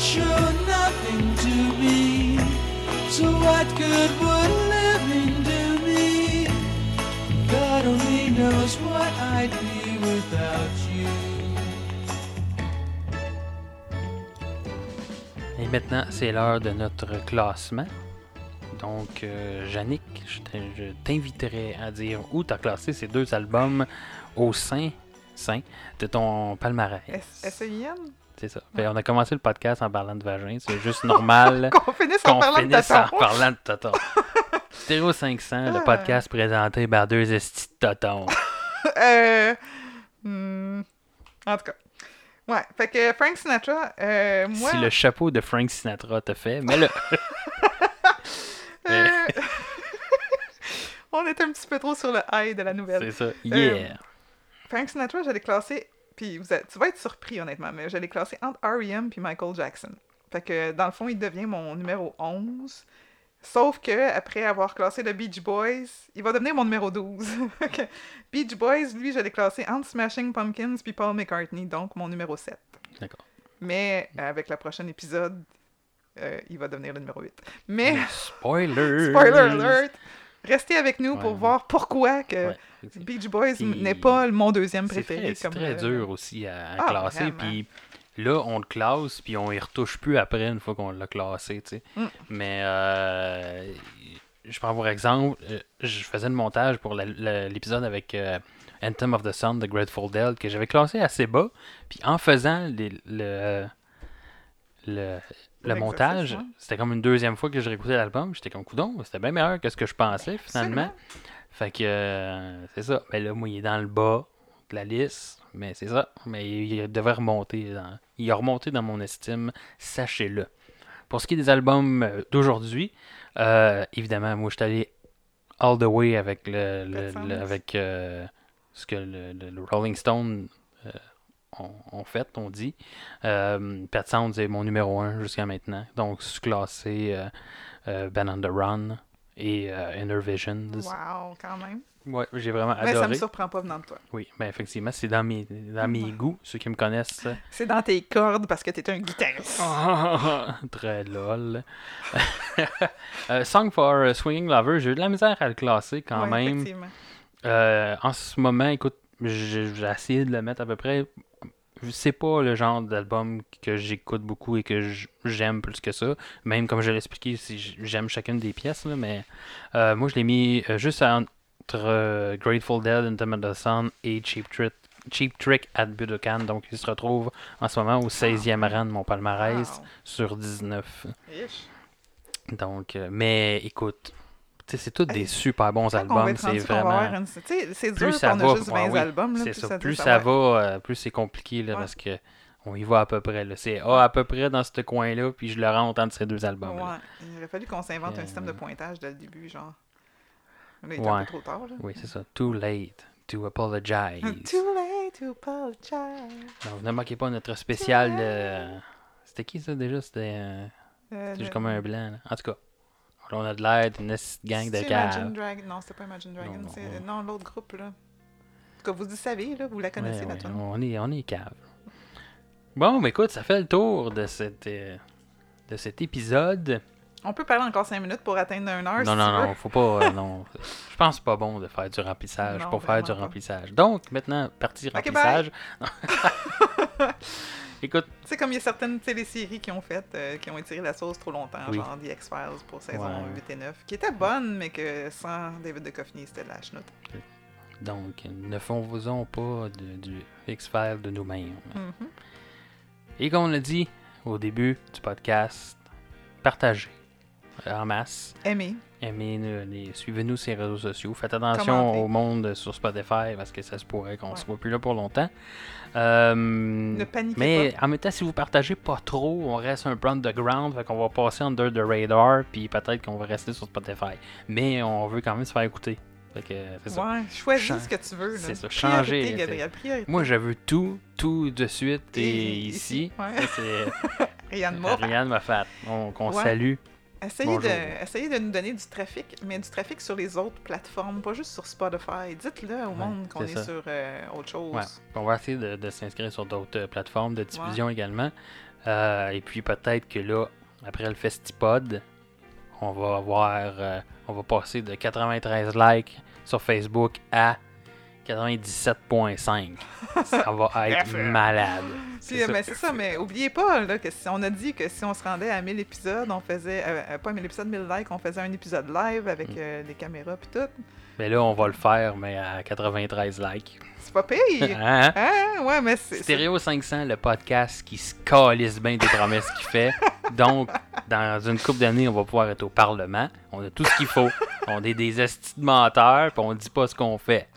world could show nothing to me. So what good would living do me? God only knows what I'd be without you. Et maintenant, c'est l'heure de notre classement. Donc, euh, Yannick, je t'in- je t'inviterai à dire où tu as classé ces deux albums au sein, sein de ton palmarès. S- S-E-I-N? C'est ça. Fait, on a commencé le podcast en parlant de vagin. C'est juste normal Qu'on finisse en parlant de finisse en taton. parlant de toton. Stéréo 500, le Ah. podcast présenté par deux estis de totons. Euh, hmm, en tout cas. Ouais, fait que Frank Sinatra, euh, moi... Si le chapeau de Frank Sinatra te fait, mais le. euh, on est un petit peu trop sur le high de la nouvelle. c'est ça. Euh, Yeah. Frank Sinatra, je l'ai classé, puis vous êtes- tu vas être surpris honnêtement, mais je l'ai classé entre R.E.M. puis Michael Jackson. Fait que dans le fond, il devient mon numéro 11. Sauf que après avoir classé le Beach Boys, il va devenir mon numéro 12. Fait que Beach Boys, lui, je l'ai classé entre Smashing Pumpkins puis Paul McCartney, donc mon numéro 7. D'accord. Mais avec le prochain épisode, euh, il va devenir le numéro 8. Mais, Spoiler! spoiler alert, restez avec nous pour Ouais. voir pourquoi que Ouais. Beach Boys n'est pas mon deuxième préféré. c'est très euh, dur aussi à, à Ah, classer. Puis là, on le classe, puis on y retouche plus après une fois qu'on l'a classé. Mm. Mais euh, je prends pour exemple, euh, je faisais le montage pour l'épisode avec euh, Anthem of the Sun de Grateful Dead que j'avais classé assez bas. Puis en faisant les- le, le, le montage, ouais. c'était comme une deuxième fois que je réécoutais l'album. J'étais comme coudon, c'était bien meilleur que ce que je pensais finalement. Absolument. Fait que euh, c'est ça. Mais là, moi, il est dans le bas de la liste. Mais c'est ça. Mais il, devrait remonter. Dans, il a remonté dans mon estime. Sachez-le. Pour ce qui est des albums euh, d'aujourd'hui, euh, évidemment, moi, je suis allé all the way avec le, avec euh, ce que le Rolling Stone ont fait, on dit. Euh, Pet Sounds est mon numéro 1 jusqu'à maintenant. Donc, sous-classé euh, euh, Ben on the Run et euh, Inner Visions. Wow, quand même. Ouais, j'ai vraiment Mais ça me adoré. surprend pas venant de toi. Oui, ben effectivement, c'est dans mes, dans mes Ouais. goûts. Ceux qui me connaissent, C'est dans tes cordes parce que t'es un guitariste. très lol. Euh, Song for Swinging Lover, j'ai eu de la misère à le classer quand Ouais, même. effectivement. Euh, en ce moment, écoute, j'ai essayé de le mettre à peu près. C'est pas le genre d'album que j'écoute beaucoup et que j'aime plus que ça. Même comme je l'ai expliqué, j'aime chacune des pièces, là, mais euh, moi je l'ai mis euh, juste entre euh, Grateful Dead, of the Sun et Cheap Trick, Cheap Trick at Budokan. Donc il se retrouve en ce moment au 16e rang de mon palmarès Wow. sur 19. Ish. Donc, euh, mais écoute, c'est tous des super bons albums. C'est qu'on vraiment. une- C'est dur plus quand ça on va, a juste 20 ouais, oui, albums. là, C'est plus ça. Plus ça ça va. euh, plus c'est compliqué là, Ouais. parce que on y va à peu près. C'est ah, à peu près dans ce coin-là, puis je le rentre entre ces deux albums. Ouais. Il aurait fallu qu'on s'invente un Euh, système de pointage dès le début, genre. Là, il est un peu trop tard, là. Oui, c'est ça. Too late to apologize. Too late to apologize. Donc, ne manquez pas notre spécial. euh, C'était qui ça déjà? C'était euh, c'était juste comme un blanc. là. En tout cas, là, on a de l'aide, une petite gang de C'est Imagine caves. Dragon. Non, c'était pas Imagine Dragon. non, c'est-. Non, l'autre groupe, là. Cas, vous le savez, là, vous la connaissez, la tune. on est, on est cave. Bon, mais écoute, ça fait le tour de, cette, euh, de cet épisode. On peut parler encore 5 minutes pour atteindre un heure Non, si non, tu veux. non, faut pas. euh, non. Je pense que c'est pas bon de faire du remplissage Non, pour faire du pas. remplissage. Donc, maintenant, partie remplissage. Écoute, C'est comme il y a certaines téléséries qui ont fait, euh, qui ont étiré la sauce trop longtemps, Oui. genre The X-Files pour saison Ouais. 8 et 9, qui étaient bonnes, mais que sans David Duchovny, c'était de la chenoute. donc, ne faisons pas de- du X-File de nous-mêmes. Mhm. Et comme on l'a dit au début du podcast, partagez en masse. Aimez, les, suivez-nous sur les réseaux sociaux. Faites attention Commentez. au monde sur Spotify parce que ça se pourrait qu'on soit plus là pour longtemps. Euh, Ne paniquez mais pas. en même temps, si vous partagez pas trop, on reste un peu underground, fait qu'on va passer under the radar, puis peut-être qu'on va rester sur Spotify. Mais on veut quand même se faire écouter. Fait que c'est ça. Ouais, choisis ce que tu veux. c'est ça, changer, Gabriel. Moi, je veux tout, tout de suite et, Et ici. ici, ouais. Ça, c'est Rien de. Ariane Moffat. On, qu'on Ouais. salue. Essayez Bonjour. de, essayez de nous donner du trafic, mais du trafic sur les autres plateformes, pas juste sur Spotify. Dites-le au Ouais, monde qu'on est sur euh, autre chose. Ouais. On va essayer de, de s'inscrire sur d'autres euh, plateformes de diffusion également. Euh, et puis peut-être que là, après le Festipod, on va avoir, on va passer de 93 likes sur Facebook à 97.5. Ça va être malade. Puis, C'est ça. ben, c'est ça, mais oubliez pas là, que si on a dit que si on se rendait à 1000 épisodes, on faisait, euh, euh, pas 1000 épisodes, 1000 likes, on faisait un épisode live avec Mm. euh, les caméras puis tout. Mais là, on va le faire, mais à 93 likes. C'est pas pire! Hein? Hein? Ouais, mais c'est... Stéréo 500, le podcast qui se calisse bien des promesses qu'il fait. Donc, dans une couple d'années, on va pouvoir être au Parlement. On a tout ce qu'il faut. On est des estis de menteurs, puis on dit pas ce qu'on fait.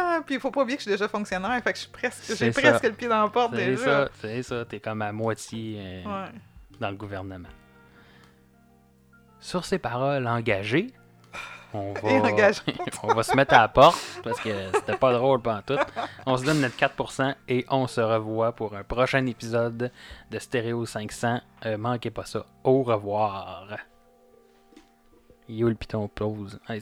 Ah, puis il faut pas oublier que je suis déjà fonctionnaire, fait que je suis presque, j'ai ça. presque le pied dans la porte C'est déjà. ça, c'est ça. T'es comme à moitié euh, Ouais. dans le gouvernement. Sur ces paroles engagées, on va, on va se mettre à la porte parce que c'était pas drôle tout. On se donne notre 4% et on se revoit pour un prochain épisode de Stéréo 500. Euh, manquez pas ça. Au revoir. Yo le piton pause. Allez,